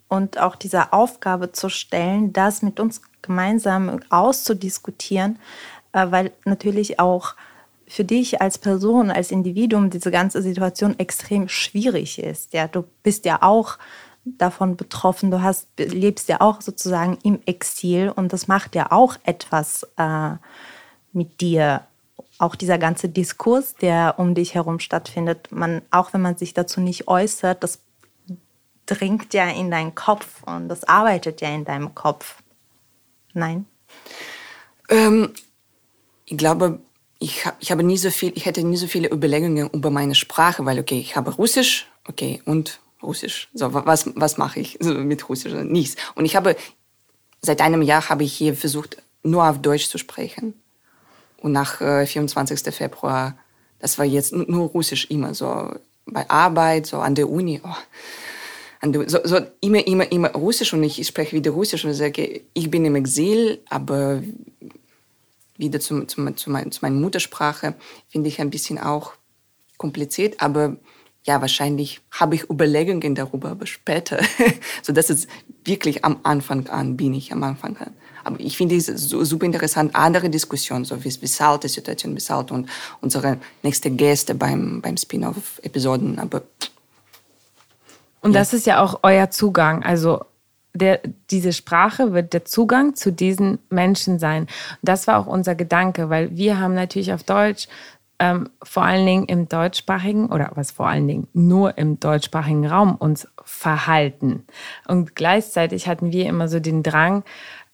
und auch dieser Aufgabe zu stellen, das mit uns gemeinsam auszudiskutieren, äh, weil natürlich auch für dich als Person, als Individuum diese ganze Situation extrem schwierig ist. Ja, du bist ja auch davon betroffen, du hast, lebst ja auch sozusagen im Exil und das macht ja auch etwas äh, mit dir auch dieser ganze Diskurs, der um dich herum stattfindet, man, auch wenn man sich dazu nicht äußert, das dringt ja in deinen Kopf und das arbeitet ja in deinem Kopf. Nein? Ähm, ich glaube, ich, hab, ich habe nie so viel, ich hätte nie so viele Überlegungen über meine Sprache, weil okay, ich habe Russisch, okay, und Russisch. So, was, was mache ich mit Russisch? Nichts. Und ich habe, seit einem Jahr habe ich hier versucht, nur auf Deutsch zu sprechen. Und nach äh, 24. Februar, das war jetzt nur Russisch immer so bei Arbeit, so an der Uni. Oh. So, so immer, immer, immer Russisch und ich spreche wieder Russisch und sage, ich bin im Exil, aber wieder zum, zum, zu, mein, zu meiner Muttersprache finde ich ein bisschen auch kompliziert, aber ja, wahrscheinlich habe ich Überlegungen darüber, aber später. so das ist wirklich am Anfang an, bin ich am Anfang an. Aber ich finde es super interessant, andere Diskussionen, so wie Salt, die Situation wie Salt und unsere nächste Gäste beim, beim Spin-off-Episoden. Aber und ja. das ist ja auch euer Zugang. Also der, diese Sprache wird der Zugang zu diesen Menschen sein. Das war auch unser Gedanke, weil wir haben natürlich auf Deutsch ähm, vor allen Dingen im deutschsprachigen oder was vor allen Dingen nur im deutschsprachigen Raum uns verhalten. Und gleichzeitig hatten wir immer so den Drang,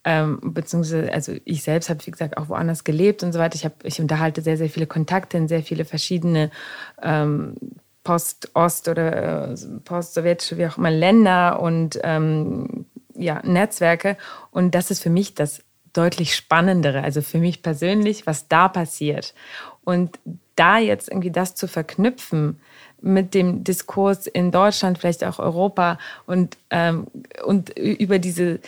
ähm, beziehungsweise, also ich selbst habe, wie gesagt, auch woanders gelebt und so weiter. Ich, hab, ich unterhalte sehr, sehr viele Kontakte in sehr viele verschiedene ähm, Post-Ost- oder äh, post-sowjetische, wie auch immer, Länder und ähm, ja, Netzwerke. Und das ist für mich das deutlich Spannendere, also für mich persönlich, was da passiert. Und da jetzt irgendwie das zu verknüpfen mit dem Diskurs in Deutschland, vielleicht auch Europa und, ähm, und über diese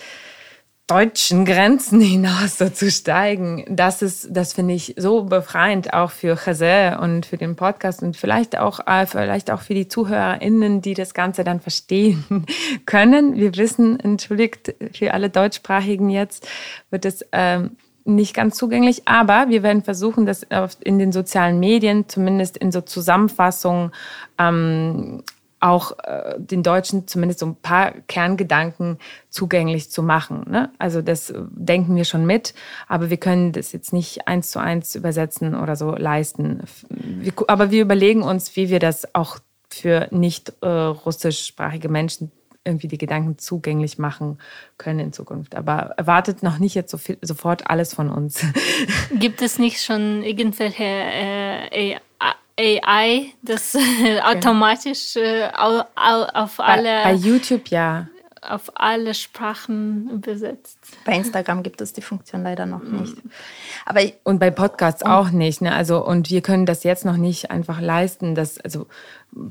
deutschen Grenzen hinaus so zu steigen, das ist, das finde ich so befreiend auch für Chazé und für den Podcast und vielleicht auch, äh, vielleicht auch für die ZuhörerInnen, die das Ganze dann verstehen können. Wir wissen, entschuldigt für alle Deutschsprachigen jetzt, wird es ähm, nicht ganz zugänglich, aber wir werden versuchen, das in den sozialen Medien, zumindest in so Zusammenfassungen, ähm, auch äh, den Deutschen zumindest so ein paar Kerngedanken zugänglich zu machen. Ne? Also das denken wir schon mit, aber wir können das jetzt nicht eins zu eins übersetzen oder so leisten. Wir, aber wir überlegen uns, wie wir das auch für nicht äh, russischsprachige Menschen irgendwie die Gedanken zugänglich machen können in Zukunft. Aber erwartet noch nicht jetzt so viel, sofort alles von uns. Gibt es nicht schon irgendwelche äh, AI, das okay. automatisch äh, auf alle. Bei, bei YouTube ja. Auf alle Sprachen übersetzt. Bei Instagram gibt es die Funktion leider noch mhm. nicht. Aber und bei Podcasts und auch nicht. Ne? Also, und wir können das jetzt noch nicht einfach leisten. Dass, also,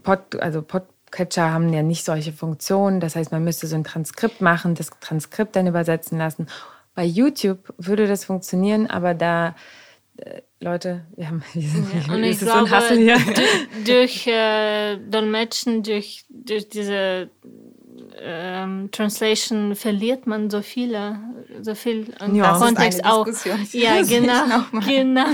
Pod, also Podcatcher haben ja nicht solche Funktionen. Das heißt, man müsste so ein Transkript machen, das Transkript dann übersetzen lassen. Bei YouTube würde das funktionieren, aber da äh, Leute, wir haben wir sind, ja, und ich glaube, so ein hier. durch äh, Dolmetschen, durch, durch diese ähm, Translation verliert man so viele, so viel und ja, Kontext auch. Ja, genau, genau.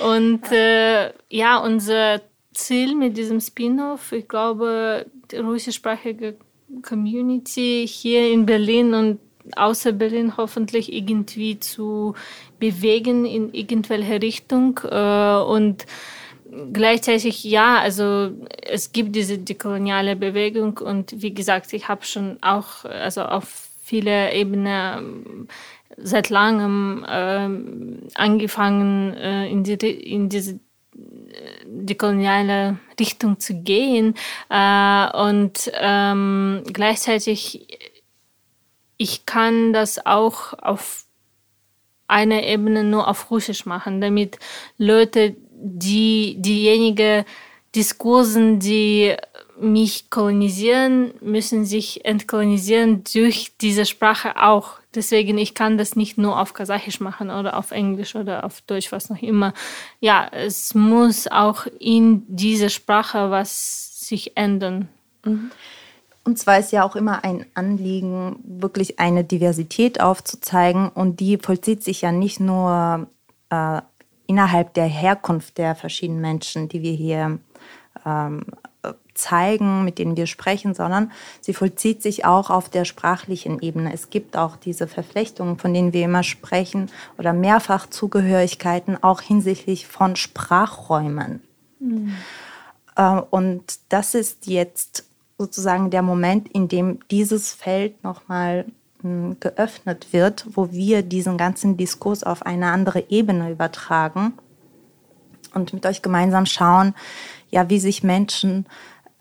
Und äh, ja, unser Ziel mit diesem Spin-off, ich glaube, die russischsprachige Community hier in Berlin und außer Berlin hoffentlich irgendwie zu bewegen in irgendwelche Richtung äh, und gleichzeitig ja, also es gibt diese dekoloniale Bewegung und wie gesagt, ich habe schon auch also auf viele Ebenen seit langem äh, angefangen äh, in, die, in diese dekoloniale Richtung zu gehen äh, und ähm, gleichzeitig ich kann das auch auf einer Ebene nur auf Russisch machen, damit Leute, die diejenige Diskursen, die mich kolonisieren, müssen sich entkolonisieren durch diese Sprache auch. Deswegen, ich kann das nicht nur auf Kasachisch machen oder auf Englisch oder auf Deutsch, was noch immer. Ja, es muss auch in dieser Sprache was sich ändern. Mhm. Und zwar ist ja auch immer ein Anliegen, wirklich eine Diversität aufzuzeigen. Und die vollzieht sich ja nicht nur äh, innerhalb der Herkunft der verschiedenen Menschen, die wir hier ähm, zeigen, mit denen wir sprechen, sondern sie vollzieht sich auch auf der sprachlichen Ebene. Es gibt auch diese Verflechtungen, von denen wir immer sprechen, oder Mehrfachzugehörigkeiten auch hinsichtlich von Sprachräumen. Mhm. Und das ist jetzt sozusagen der Moment, in dem dieses Feld nochmal hm, geöffnet wird, wo wir diesen ganzen Diskurs auf eine andere Ebene übertragen und mit euch gemeinsam schauen, ja, wie sich Menschen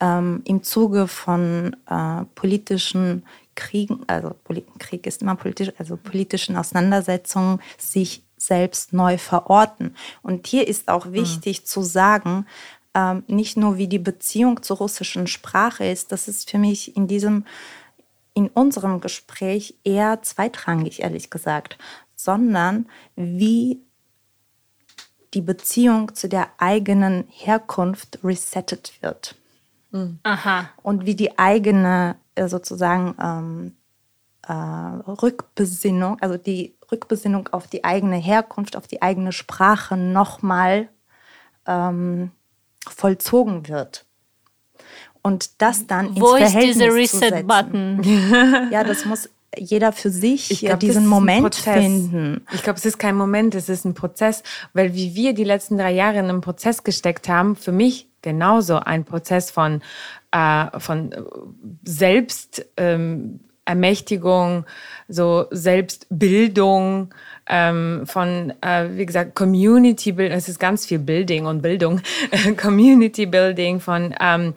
ähm, im Zuge von äh, politischen Kriegen, also Krieg ist immer politisch, also politischen Auseinandersetzungen sich selbst neu verorten. Und hier ist auch hm. wichtig mhm. zu sagen, ähm, nicht nur wie die Beziehung zur russischen Sprache ist, das ist für mich in diesem, in unserem Gespräch eher zweitrangig, ehrlich gesagt, sondern wie die Beziehung zu der eigenen Herkunft resettet wird. Mhm. Aha. Und wie die eigene äh, sozusagen ähm, äh, Rückbesinnung, also die Rückbesinnung auf die eigene Herkunft, auf die eigene Sprache nochmal ähm, vollzogen wird. Und das dann ins Wo Verhältnis ist dieser Reset-Button? Ja, das muss jeder für sich glaub, diesen Moment finden. Ich glaube, es ist kein Moment, es ist ein Prozess, weil wie wir die letzten drei Jahre in einem Prozess gesteckt haben, für mich genauso ein Prozess von, äh, von Selbst. Ähm, Ermächtigung, so Selbstbildung, ähm, von, äh, wie gesagt, Community Building, es ist ganz viel Building und Bildung, Community Building, von ähm,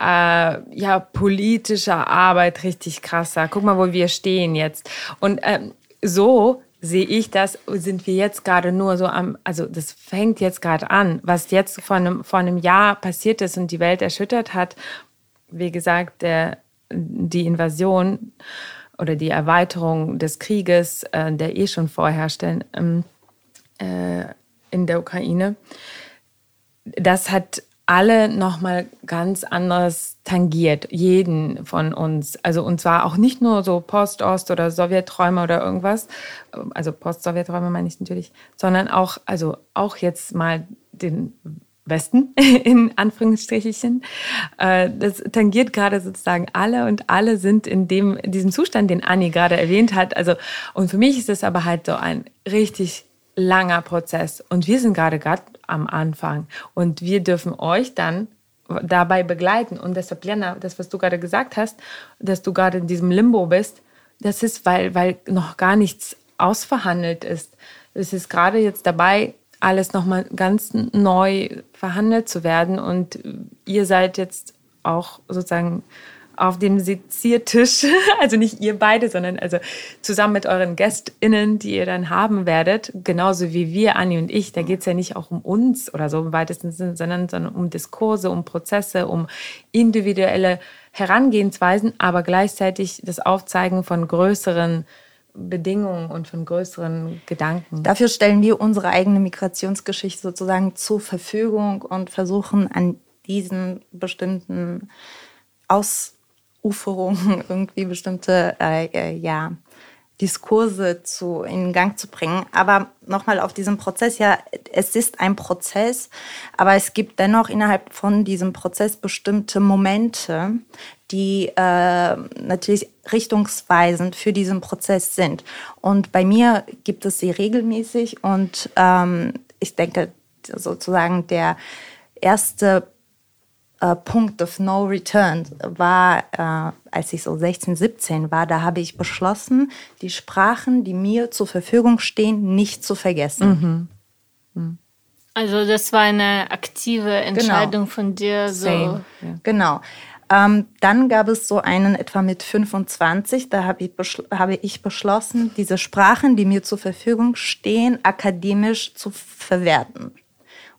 äh, ja, politischer Arbeit, richtig krasser. Guck mal, wo wir stehen jetzt. Und ähm, so sehe ich das, sind wir jetzt gerade nur so am, also das fängt jetzt gerade an, was jetzt vor einem, vor einem Jahr passiert ist und die Welt erschüttert hat. Wie gesagt, der die Invasion oder die Erweiterung des Krieges, äh, der eh schon vorherrschte ähm, äh, in der Ukraine, das hat alle nochmal ganz anders tangiert, jeden von uns. Also und zwar auch nicht nur so Post-Ost- oder Sowjetträume oder irgendwas, also Post-Sowjetträume meine ich natürlich, sondern auch, also auch jetzt mal den Westen, in Anführungsstrichen. Äh, das tangiert gerade sozusagen alle und alle sind in dem, diesem Zustand, den Anni gerade erwähnt hat. Also, und für mich ist es aber halt so ein richtig langer Prozess. Und wir sind gerade gerade am Anfang. Und wir dürfen euch dann dabei begleiten. Und deshalb, Lena, das, was du gerade gesagt hast, dass du gerade in diesem Limbo bist, das ist, weil, weil noch gar nichts ausverhandelt ist. Es ist gerade jetzt dabei, alles nochmal ganz neu verhandelt zu werden. Und ihr seid jetzt auch sozusagen auf dem Seziertisch, also nicht ihr beide, sondern also zusammen mit euren GästInnen, die ihr dann haben werdet, genauso wie wir, Anni und ich, da geht es ja nicht auch um uns oder so im weitesten Sinne, sondern, sondern um Diskurse, um Prozesse, um individuelle Herangehensweisen, aber gleichzeitig das Aufzeigen von größeren Bedingungen und von größeren Gedanken. Dafür stellen wir unsere eigene Migrationsgeschichte sozusagen zur Verfügung und versuchen an diesen bestimmten Ausuferungen irgendwie bestimmte äh, äh, ja, Diskurse zu, in Gang zu bringen. Aber nochmal auf diesen Prozess, ja, es ist ein Prozess, aber es gibt dennoch innerhalb von diesem Prozess bestimmte Momente, die äh, natürlich richtungsweisend für diesen Prozess sind. Und bei mir gibt es sie regelmäßig und ähm, ich denke sozusagen der erste äh, Punkt of No Return war, äh, als ich so 16, 17 war, da habe ich beschlossen, die Sprachen, die mir zur Verfügung stehen, nicht zu vergessen. Mhm. Mhm. Also das war eine aktive Entscheidung genau. von dir. So. Ja. Genau. Ähm, dann gab es so einen etwa mit 25, da habe ich, habe ich beschlossen, diese Sprachen, die mir zur Verfügung stehen, akademisch zu verwerten.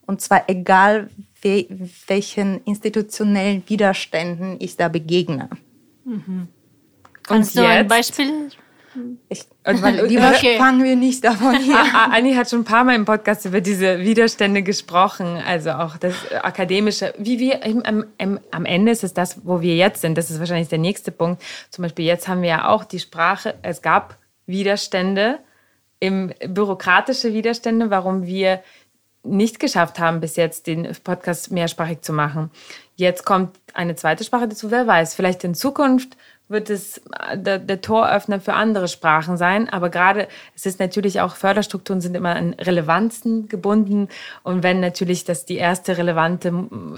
Und zwar egal, we welchen institutionellen Widerständen ich da begegne. Mhm. Kannst du ein Beispiel ich, weil, lieber okay. fangen wir nicht davon an. Ah, ah, Anni hat schon ein paar Mal im Podcast über diese Widerstände gesprochen, also auch das Akademische. Wie wir im, am Ende ist es das, wo wir jetzt sind. Das ist wahrscheinlich der nächste Punkt. Zum Beispiel jetzt haben wir ja auch die Sprache. Es gab Widerstände, im, bürokratische Widerstände, warum wir nicht geschafft haben, bis jetzt den Podcast mehrsprachig zu machen. Jetzt kommt eine zweite Sprache dazu. Wer weiß, vielleicht in Zukunft wird es äh, der, der, Toröffner für andere Sprachen sein. Aber gerade, es ist natürlich auch, Förderstrukturen sind immer an Relevanzen gebunden. Und wenn natürlich das die erste relevante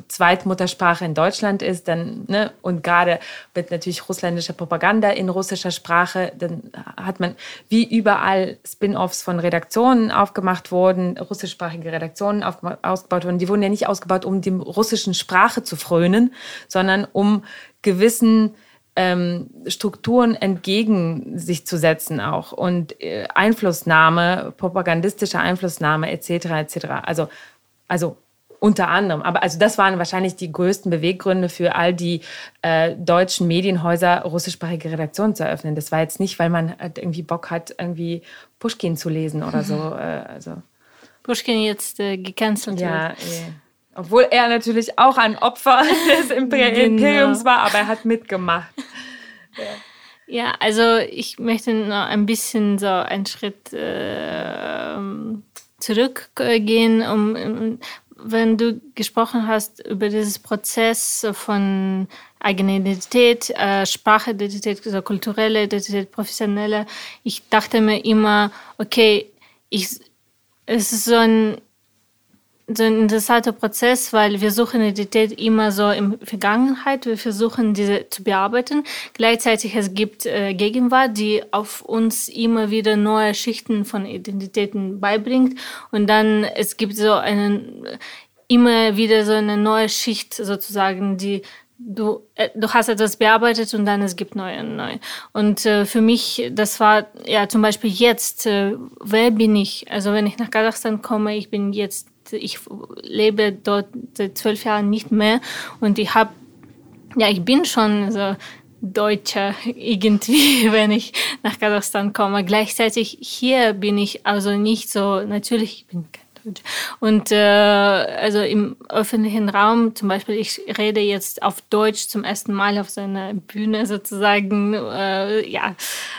Zweitmuttersprache in Deutschland ist, dann, ne, und gerade mit natürlich russländischer Propaganda in russischer Sprache, dann hat man wie überall Spin-offs von Redaktionen aufgemacht worden, russischsprachige Redaktionen ausgebaut worden. Die wurden ja nicht ausgebaut, um die russischen Sprache zu frönen, sondern um gewissen ähm, Strukturen entgegen sich zu setzen auch und äh, Einflussnahme, propagandistische Einflussnahme etc. etc. Also, also unter anderem. Aber also das waren wahrscheinlich die größten Beweggründe für all die äh, deutschen Medienhäuser, russischsprachige Redaktionen zu eröffnen. Das war jetzt nicht, weil man halt irgendwie Bock hat, irgendwie Pushkin zu lesen oder so. Äh, also. Pushkin jetzt äh, gecancelt ja, wird. Eh. Obwohl er natürlich auch ein Opfer des genau. Imperiums war, aber er hat mitgemacht. Ja. Ja, also ich möchte noch ein bisschen so einen Schritt äh, zurückgehen, um, wenn du gesprochen hast über dieses Prozess von eigener Identität, äh, Sprachidentität, also kulturelle Identität, professionelle, ich dachte mir immer, okay, ich, es ist so ein, so ein interessanter Prozess, weil wir suchen Identität immer so in Vergangenheit, wir versuchen diese zu bearbeiten. Gleichzeitig es gibt äh, Gegenwart, die auf uns immer wieder neue Schichten von Identitäten beibringt und dann es gibt so einen immer wieder so eine neue Schicht sozusagen, die du, äh, du hast etwas bearbeitet und dann es gibt neue und neue. Und äh, für mich, das war ja zum Beispiel jetzt, äh, wer bin ich? Also wenn ich nach Kasachstan komme, ich bin jetzt, ich lebe dort seit zwölf Jahren nicht mehr und ich habe, ja, ich bin schon so Deutscher irgendwie, wenn ich nach Kasachstan komme. Gleichzeitig hier bin ich also nicht so, natürlich, ich bin kein und äh, also im öffentlichen Raum, zum Beispiel, ich rede jetzt auf Deutsch zum ersten Mal auf so Bühne sozusagen. Äh, ja,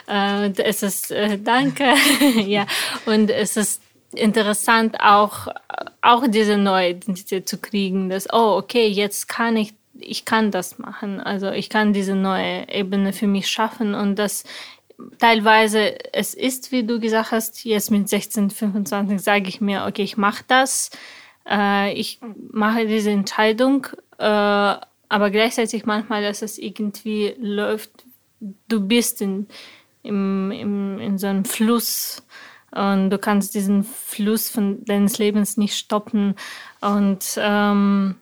äh, es ist äh, danke. ja, und es ist interessant auch auch diese neue Identität zu kriegen, dass oh okay, jetzt kann ich ich kann das machen. Also ich kann diese neue Ebene für mich schaffen und das teilweise, es ist, wie du gesagt hast, jetzt mit 16, 25 sage ich mir, okay, ich mache das, äh, ich mache diese Entscheidung, äh, aber gleichzeitig manchmal, dass es irgendwie läuft, du bist in, im, im, in so einem Fluss und du kannst diesen Fluss von deines Lebens nicht stoppen. Und ähm,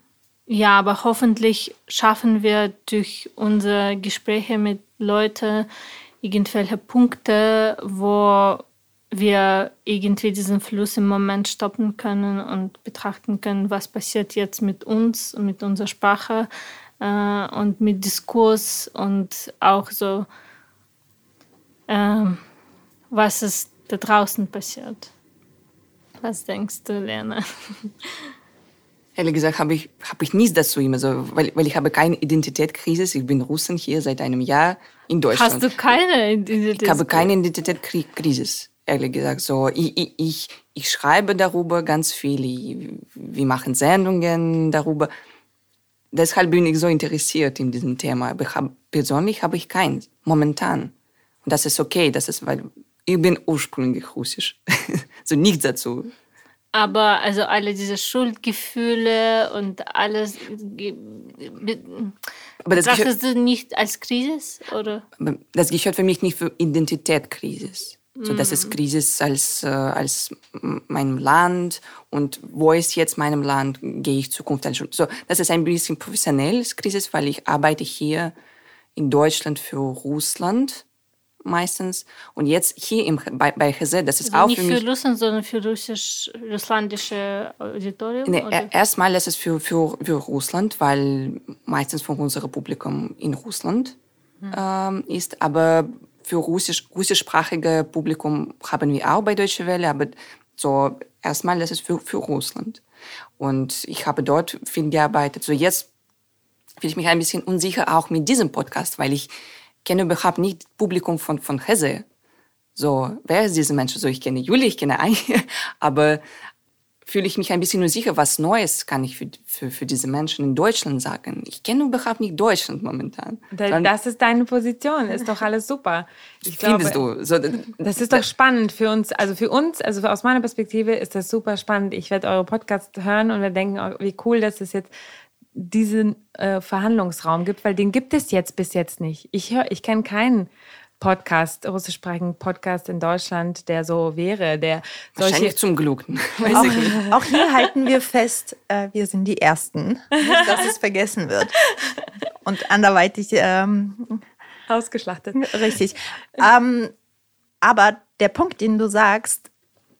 ja, aber hoffentlich schaffen wir durch unsere Gespräche mit Leuten irgendwelche Punkte, wo wir irgendwie diesen Fluss im Moment stoppen können und betrachten können, was passiert jetzt mit uns mit unserer Sprache äh, und mit Diskurs und auch so, äh, was ist da draußen passiert. Was denkst du, Lena? Ehrlich gesagt habe ich, hab ich nichts dazu immer so, weil, weil ich habe keine Identitätskrise. Ich bin Russin hier seit einem Jahr in Deutschland. Hast du keine Identitätskrise? Ich habe keine Identitätskrise, ehrlich gesagt. So, ich, ich, ich, ich schreibe darüber ganz viel. Wir machen Sendungen darüber. Deshalb bin ich so interessiert in diesem Thema. Aber ich hab, persönlich habe ich keins, momentan. Und das ist okay, das ist, weil ich bin ursprünglich russisch. so nichts dazu. Aber also alle diese Schuldgefühle und alles. Aber das Betrachtest du nicht als Krise? Oder? Das gehört für mich nicht für Identitätskrise. So, das ist mm. Krise als, äh, als meinem Land und wo ist jetzt meinem Land, gehe ich Zukunft an. So, das ist ein bisschen professionelles Krise, weil ich arbeite hier in Deutschland für Russland meistens. Und jetzt hier im, bei, bei Hese, das ist also auch nicht für, mich, für Russland, sondern für russisch, russlandische Auditorium? Nee, erstmal ist es für, für, für Russland, weil meistens von unserem Publikum in Russland hm. ähm, ist. Aber für russisch, russischsprachige Publikum haben wir auch bei Deutsche Welle, aber so erstmal ist es für, für Russland. Und ich habe dort viel gearbeitet. So jetzt fühle ich mich ein bisschen unsicher auch mit diesem Podcast, weil ich kenne überhaupt nicht Publikum von, von Hesse. So, wer ist diese Mensch? So, ich kenne Juli, ich kenne einige, aber fühle ich mich ein bisschen unsicher, was Neues kann ich für, für, für diese Menschen in Deutschland sagen. Ich kenne überhaupt nicht Deutschland momentan. das ist deine Position, ist doch alles super. Ich Findest glaube, du? So, das ist doch spannend für uns. Also für uns, also aus meiner Perspektive ist das super spannend. Ich werde eure Podcasts hören und wir denken, oh, wie cool, dass es jetzt diesen äh, Verhandlungsraum gibt, weil den gibt es jetzt bis jetzt nicht. Ich höre, ich kenne keinen Podcast, russischsprachigen Podcast in Deutschland, der so wäre, der solche Wahrscheinlich zum Glück. Auch, auch, hier halten wir fest, äh, wir sind die Ersten, dass es vergessen wird. Und anderweitig ähm, Ausgeschlachtet. Richtig. ähm, aber der Punkt, den du sagst,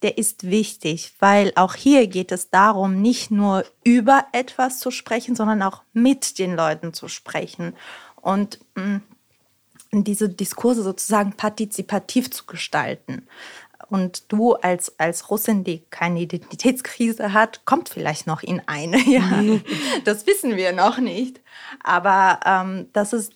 der ist wichtig, weil auch hier geht es darum, nicht nur über etwas zu sprechen, sondern auch mit den Leuten zu sprechen und mh, mm, diese Diskurse sozusagen partizipativ zu gestalten. Und du als, als Russin, die keine Identitätskrise hat, kommt vielleicht noch in eine. Ja, das wissen wir noch nicht. Aber ähm, das ist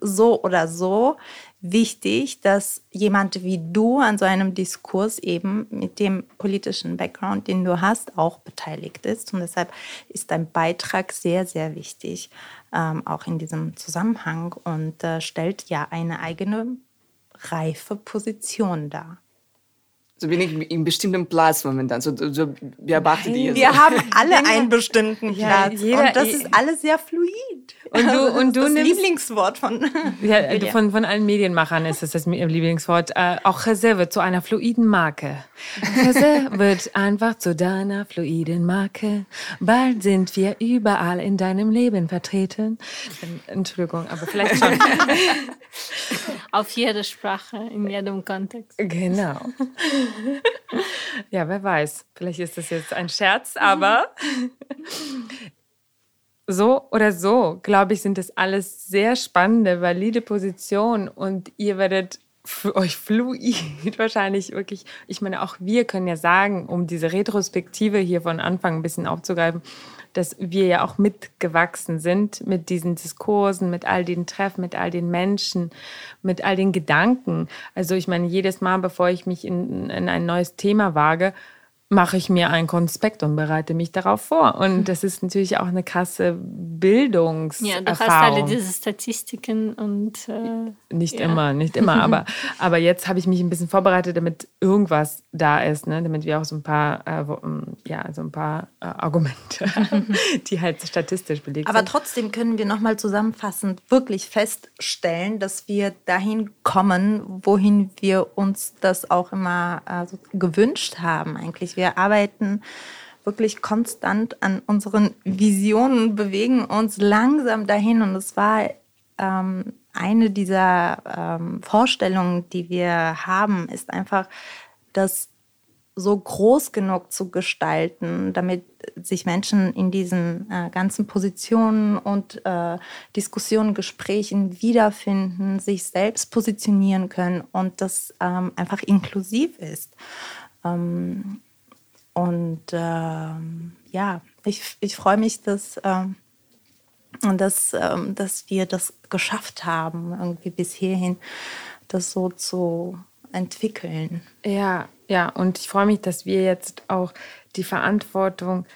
so oder so wichtig, dass jemand wie du an so einem Diskurs eben mit dem politischen Background, den du hast, auch beteiligt ist. Und deshalb ist dein Beitrag sehr, sehr wichtig, ähm, auch in diesem Zusammenhang und äh, stellt ja eine eigene reife Position dar. So bin ich in bestimmten Platz momentan. So, so wie erwartet ihr? Wir haben alle einen bestimmten Platz. Ja, und das ist alles sehr fluid. Und du, also und du das nimmst, Lieblingswort von, ja, von, von allen Medienmachern ist es das Lieblingswort. Äh, auch wird zu einer fluiden Marke. Chese wird einfach zu deiner fluiden Marke. Bald sind wir überall in deinem Leben vertreten. Entschuldigung, aber vielleicht schon. Auf jede Sprache, in jedem Kontext. Genau. Ja, wer weiß. Vielleicht ist das jetzt ein Scherz, aber so oder so, glaube ich, sind das alles sehr spannende, valide Positionen und ihr werdet für euch fluid wahrscheinlich wirklich, ich meine, auch wir können ja sagen, um diese Retrospektive hier von Anfang ein bisschen aufzugreifen, dass wir ja auch mitgewachsen sind mit diesen Diskursen, mit all den Treffen, mit all den Menschen, mit all den Gedanken. Also ich meine, jedes Mal, bevor ich mich in, in ein neues Thema wage, mache ich mir ein Konspekt und bereite mich darauf vor. Und hm. das ist natürlich auch eine krasse Bildungserfahrung. Ja, du hast alle diese Statistiken und... Äh, nicht ja. immer, nicht immer. aber, aber jetzt habe ich mich ein bisschen vorbereitet, damit irgendwas da ist, ne? damit wir auch so ein paar, äh, ähm, ja, so ein paar äh, Argumente, die halt statistisch belegt aber sind. Aber trotzdem können wir nochmal zusammenfassend wirklich feststellen, dass wir dahin kommen, wohin wir uns das auch immer äh, gewünscht haben eigentlich wir arbeiten wirklich konstant an unseren Visionen, bewegen uns langsam dahin. Und es war ähm, eine dieser ähm, Vorstellungen, die wir haben, ist einfach, das so groß genug zu gestalten, damit sich Menschen in diesen äh, ganzen Positionen und äh, Diskussionen, Gesprächen wiederfinden, sich selbst positionieren können und das ähm, einfach inklusiv ist. Ähm, und ähm, ja, ich, ich freue mich, dass, ähm, dass, ähm, dass wir das geschafft haben, irgendwie bis hierhin das so zu entwickeln. Ja, ja, und ich freue mich, dass wir jetzt auch die Verantwortung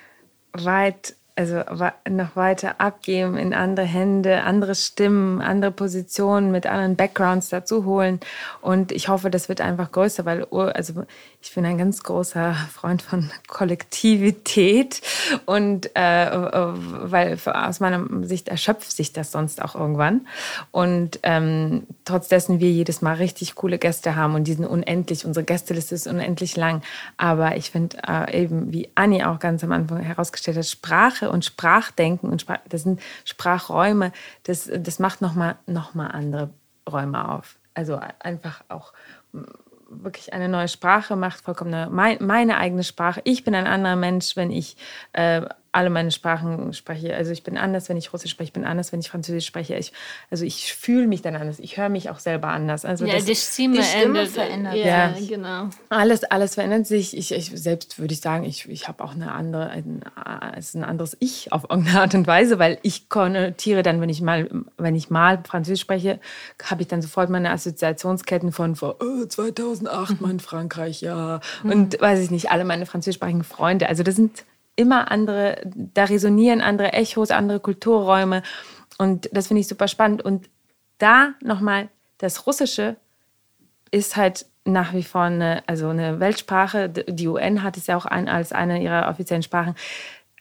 weit also noch weiter abgeben in andere Hände, andere Stimmen, andere Positionen mit anderen Backgrounds dazu holen. Und ich hoffe, das wird einfach größer, weil also ich bin ein ganz großer Freund von Kollektivität und äh, weil aus meiner Sicht erschöpft sich das sonst auch irgendwann. Und ähm, trotz dessen wir jedes Mal richtig coole Gäste haben und die sind unendlich, unsere Gästeliste ist unendlich lang. Aber ich finde äh, eben, wie Anni auch ganz am Anfang herausgestellt hat, Sprache Sprache und Sprachdenken und Sprach, das sind Sprachräume, das, das macht nochmal noch mal andere Räume auf. Also einfach auch wirklich eine neue Sprache macht, vollkommen eine, meine eigene Sprache. Ich bin ein anderer Mensch, wenn ich äh, alle meine Sprachen spreche. Also ich bin anders, wenn ich Russisch spreche, ich bin anders, wenn ich Französisch spreche. Ich, also ich fühle mich dann anders. Ich höre mich auch selber anders. Also ja, das, die Stimme, die Stimme verändert. Ja, ja, genau. Alles, alles verändert sich. Ich, ich selbst würde ich sagen, ich, ich habe auch eine andere, ein, ein anderes Ich auf irgendeine Art und Weise, weil ich konnotiere dann, wenn ich mal, wenn ich mal Französisch spreche, habe ich dann sofort meine Assoziationsketten von vor oh, 2008 mal in Frankreich, ja. Und weiß ich nicht, alle meine französischsprachigen Freunde. Also das sind immer andere, da resonieren andere Echos, andere Kulturräume. Und das finde ich super spannend. Und da nochmal, das Russische ist halt nach wie vor eine, also eine Weltsprache. Die UN hat es ja auch ein, als eine ihrer offiziellen Sprachen.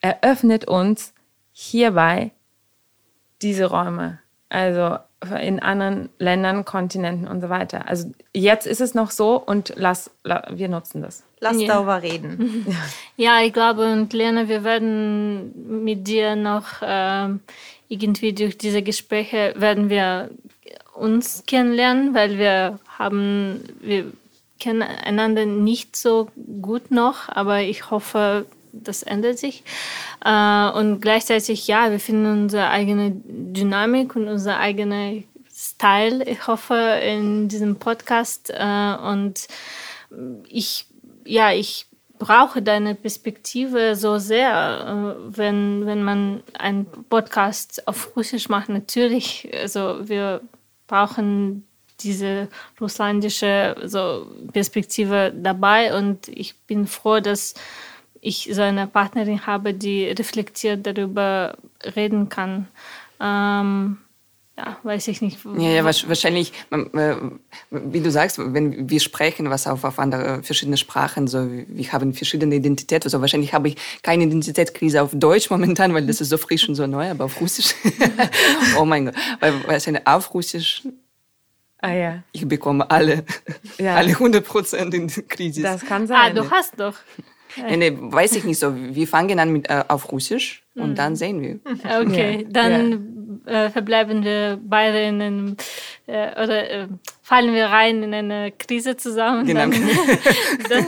Eröffnet uns hierbei diese Räume. Also in anderen Ländern, Kontinenten und so weiter. Also jetzt ist es noch so und lass, wir nutzen das. Lass ja. darüber reden. Ja, ich glaube, und Lena, wir werden mit dir noch äh, irgendwie durch diese Gespräche werden wir uns kennenlernen, weil wir haben, wir kennen einander nicht so gut noch, aber ich hoffe, das ändert sich. Äh, und gleichzeitig, ja, wir finden unsere eigene Dynamik und unser eigener Style, ich hoffe, in diesem Podcast. Äh, und ich, ja, ich brauche deine Perspektive so sehr, äh, wenn, wenn man einen Podcast auf Russisch macht. Natürlich, also wir brauchen diese russlandische so Perspektive dabei und ich bin froh, dass ich so eine Partnerin habe, die reflektiert darüber reden kann. Ähm, ja, weiß ich nicht. Ja, ja wahrscheinlich, äh, wie du sagst, wenn wir sprechen, was auf, auf andere verschiedene Sprachen, so wir haben verschiedene Identitäten. Also wahrscheinlich habe ich keine Identitätskrise auf Deutsch momentan, weil das ist so frisch und so neu, aber auf Russisch. oh mein Gott, weil, eine auf Russisch Ah, ja. Ich bekomme alle, ja. alle 100 Prozent in der Krise. Das kann sein. Ah, du hast doch. Nee, nee, weiß ich nicht so. Wir fangen an mit, äh, auf Russisch und mhm. dann sehen wir. Okay, ja. dann ja. Äh, verbleiben wir beide in einem, äh, oder äh, fallen wir rein in eine Krise zusammen. Genau. Dann, dann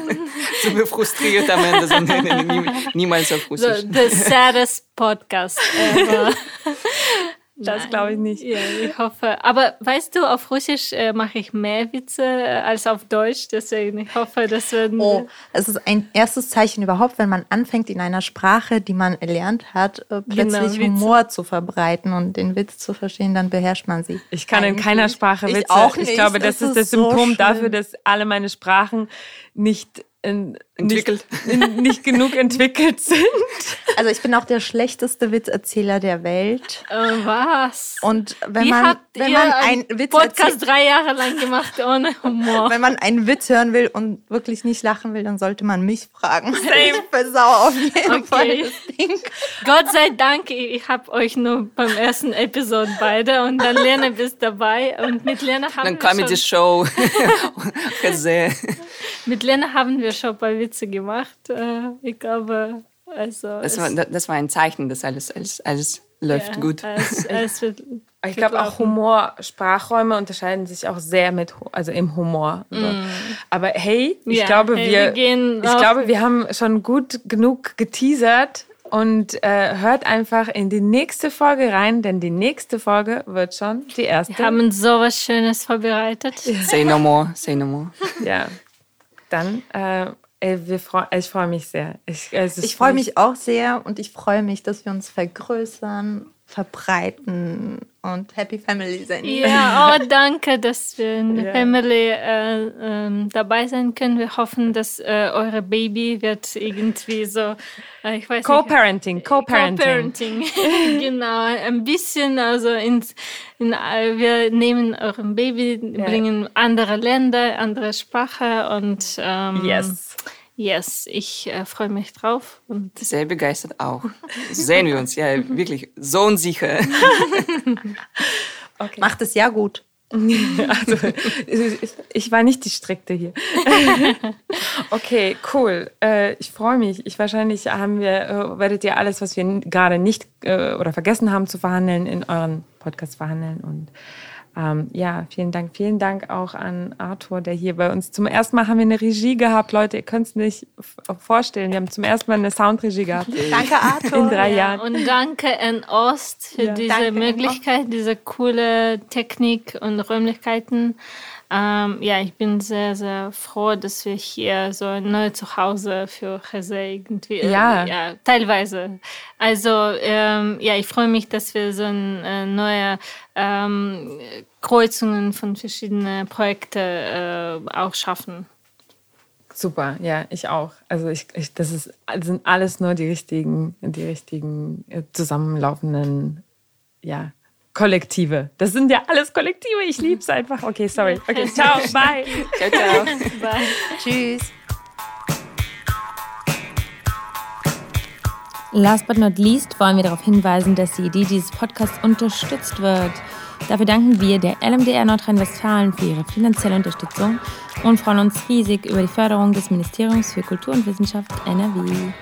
Sind wir frustriert am Ende, so, nee, nee, niemals auf Russisch. So, the saddest podcast ever. Das glaube ich nicht. Ja, ich hoffe. Aber weißt du, auf Russisch äh, mache ich mehr Witze äh, als auf Deutsch. Deswegen, ich hoffe, das wird. Oh, es ist ein erstes Zeichen überhaupt, wenn man anfängt, in einer Sprache, die man erlernt hat, äh, plötzlich genau, Humor zu verbreiten und den Witz zu verstehen, dann beherrscht man sie. Ich kann Eigentlich. in keiner Sprache Witze. Ich auch nicht. Ich glaube, das, das ist das Symptom so dafür, dass alle meine Sprachen nicht in, entwickelt. Nicht, nicht, genug entwickelt sind. Also ich bin auch der schlechteste Witzerzähler der Welt. Oh, was? Und wenn Wie man, wenn man einen Witz Podcast drei Jahre lang gemacht ohne Humor. Wenn man einen Witz hören will und wirklich nicht lachen will, dann sollte man mich fragen. Same. Ich versau auf jeden okay. Fall das Ding. Gott sei Dank, ich habe euch nur beim ersten Episode beide und dann Lena bist dabei und mit Lena haben dann wir Dann Comedy Show. mit Lena haben wir schon ein paar Witze gemacht. Äh, ich glaube, also. Das war, das war ein Zeichen, dass alles, alles, alles läuft ja, gut. Alles, alles wird ich glaube auch Humor, Sprachräume unterscheiden sich auch sehr mit, also im Humor. So. Mm. Aber hey, ich ja, glaube, hey, wir, wir ich glaube, wir haben schon gut genug geteasert und äh, hört einfach in die nächste Folge rein, denn die nächste Folge wird schon die erste. Wir haben so was Schönes vorbereitet. Say no more, say no more. Ja, dann äh, Freu ich freue mich sehr. Ich, ich freue mich auch sehr und ich freue mich, dass wir uns vergrößern, verbreiten und Happy Family sind. Ja, oh, danke, dass wir in der yeah. Family äh, äh, dabei sein können. Wir hoffen, dass äh, eure Baby wird irgendwie so, äh, ich weiß Co-Parenting, Co-Parenting. Co-Parenting, genau, ein bisschen, also ins, in, äh, wir nehmen euren Baby, yeah. bringen andere Länder, andere Sprache und ähm, yes. Yes, ich äh, freue mich drauf. Und Sehr begeistert auch. Sehen wir uns, ja, wirklich so unsicher. okay. Macht es ja gut. Also, ich war nicht die Strikte hier. Okay, cool. Äh, ich freue mich. Ich wahrscheinlich haben wir, äh, werdet ihr alles, was wir gerade nicht äh, oder vergessen haben zu verhandeln, in euren Podcast verhandeln und ähm, ja, vielen Dank. Vielen Dank auch an Arthur, der hier bei uns zum ersten Mal haben wir eine Regie gehabt. Leute, ihr könnt es nicht vorstellen. Wir haben zum ersten Mal eine Soundregie gehabt. danke, Arthur. In drei ja, Jahren. Und danke an Ost für ja. diese danke, Möglichkeit, diese coole Technik und Räumlichkeiten. Ähm, ja, ich bin sehr, sehr froh, dass wir hier so ein neues Zuhause für Jose irgendwie, äh, ja. ja, teilweise. Also, ähm, ja, ich freue mich, dass wir so eine äh, neue ähm, Kreuzungen von verschiedenen Projekten äh, auch schaffen. Super, ja, ich auch. Also ich, ich das ist, das sind alles nur die richtigen, die richtigen äh, zusammenlaufenden, ja, Kollektive. Das sind ja alles Kollektive. Ich liebe es einfach. Okay, sorry. Okay, ciao, bye. ciao, ciao. Bye. Tschüss. Last but not least wollen wir darauf hinweisen, dass die Idee dieses Podcasts unterstützt wird. Dafür danken wir der LMDR Nordrhein-Westfalen für ihre finanzielle Unterstützung und freuen uns riesig über die Förderung des Ministeriums für Kultur und Wissenschaft NRW.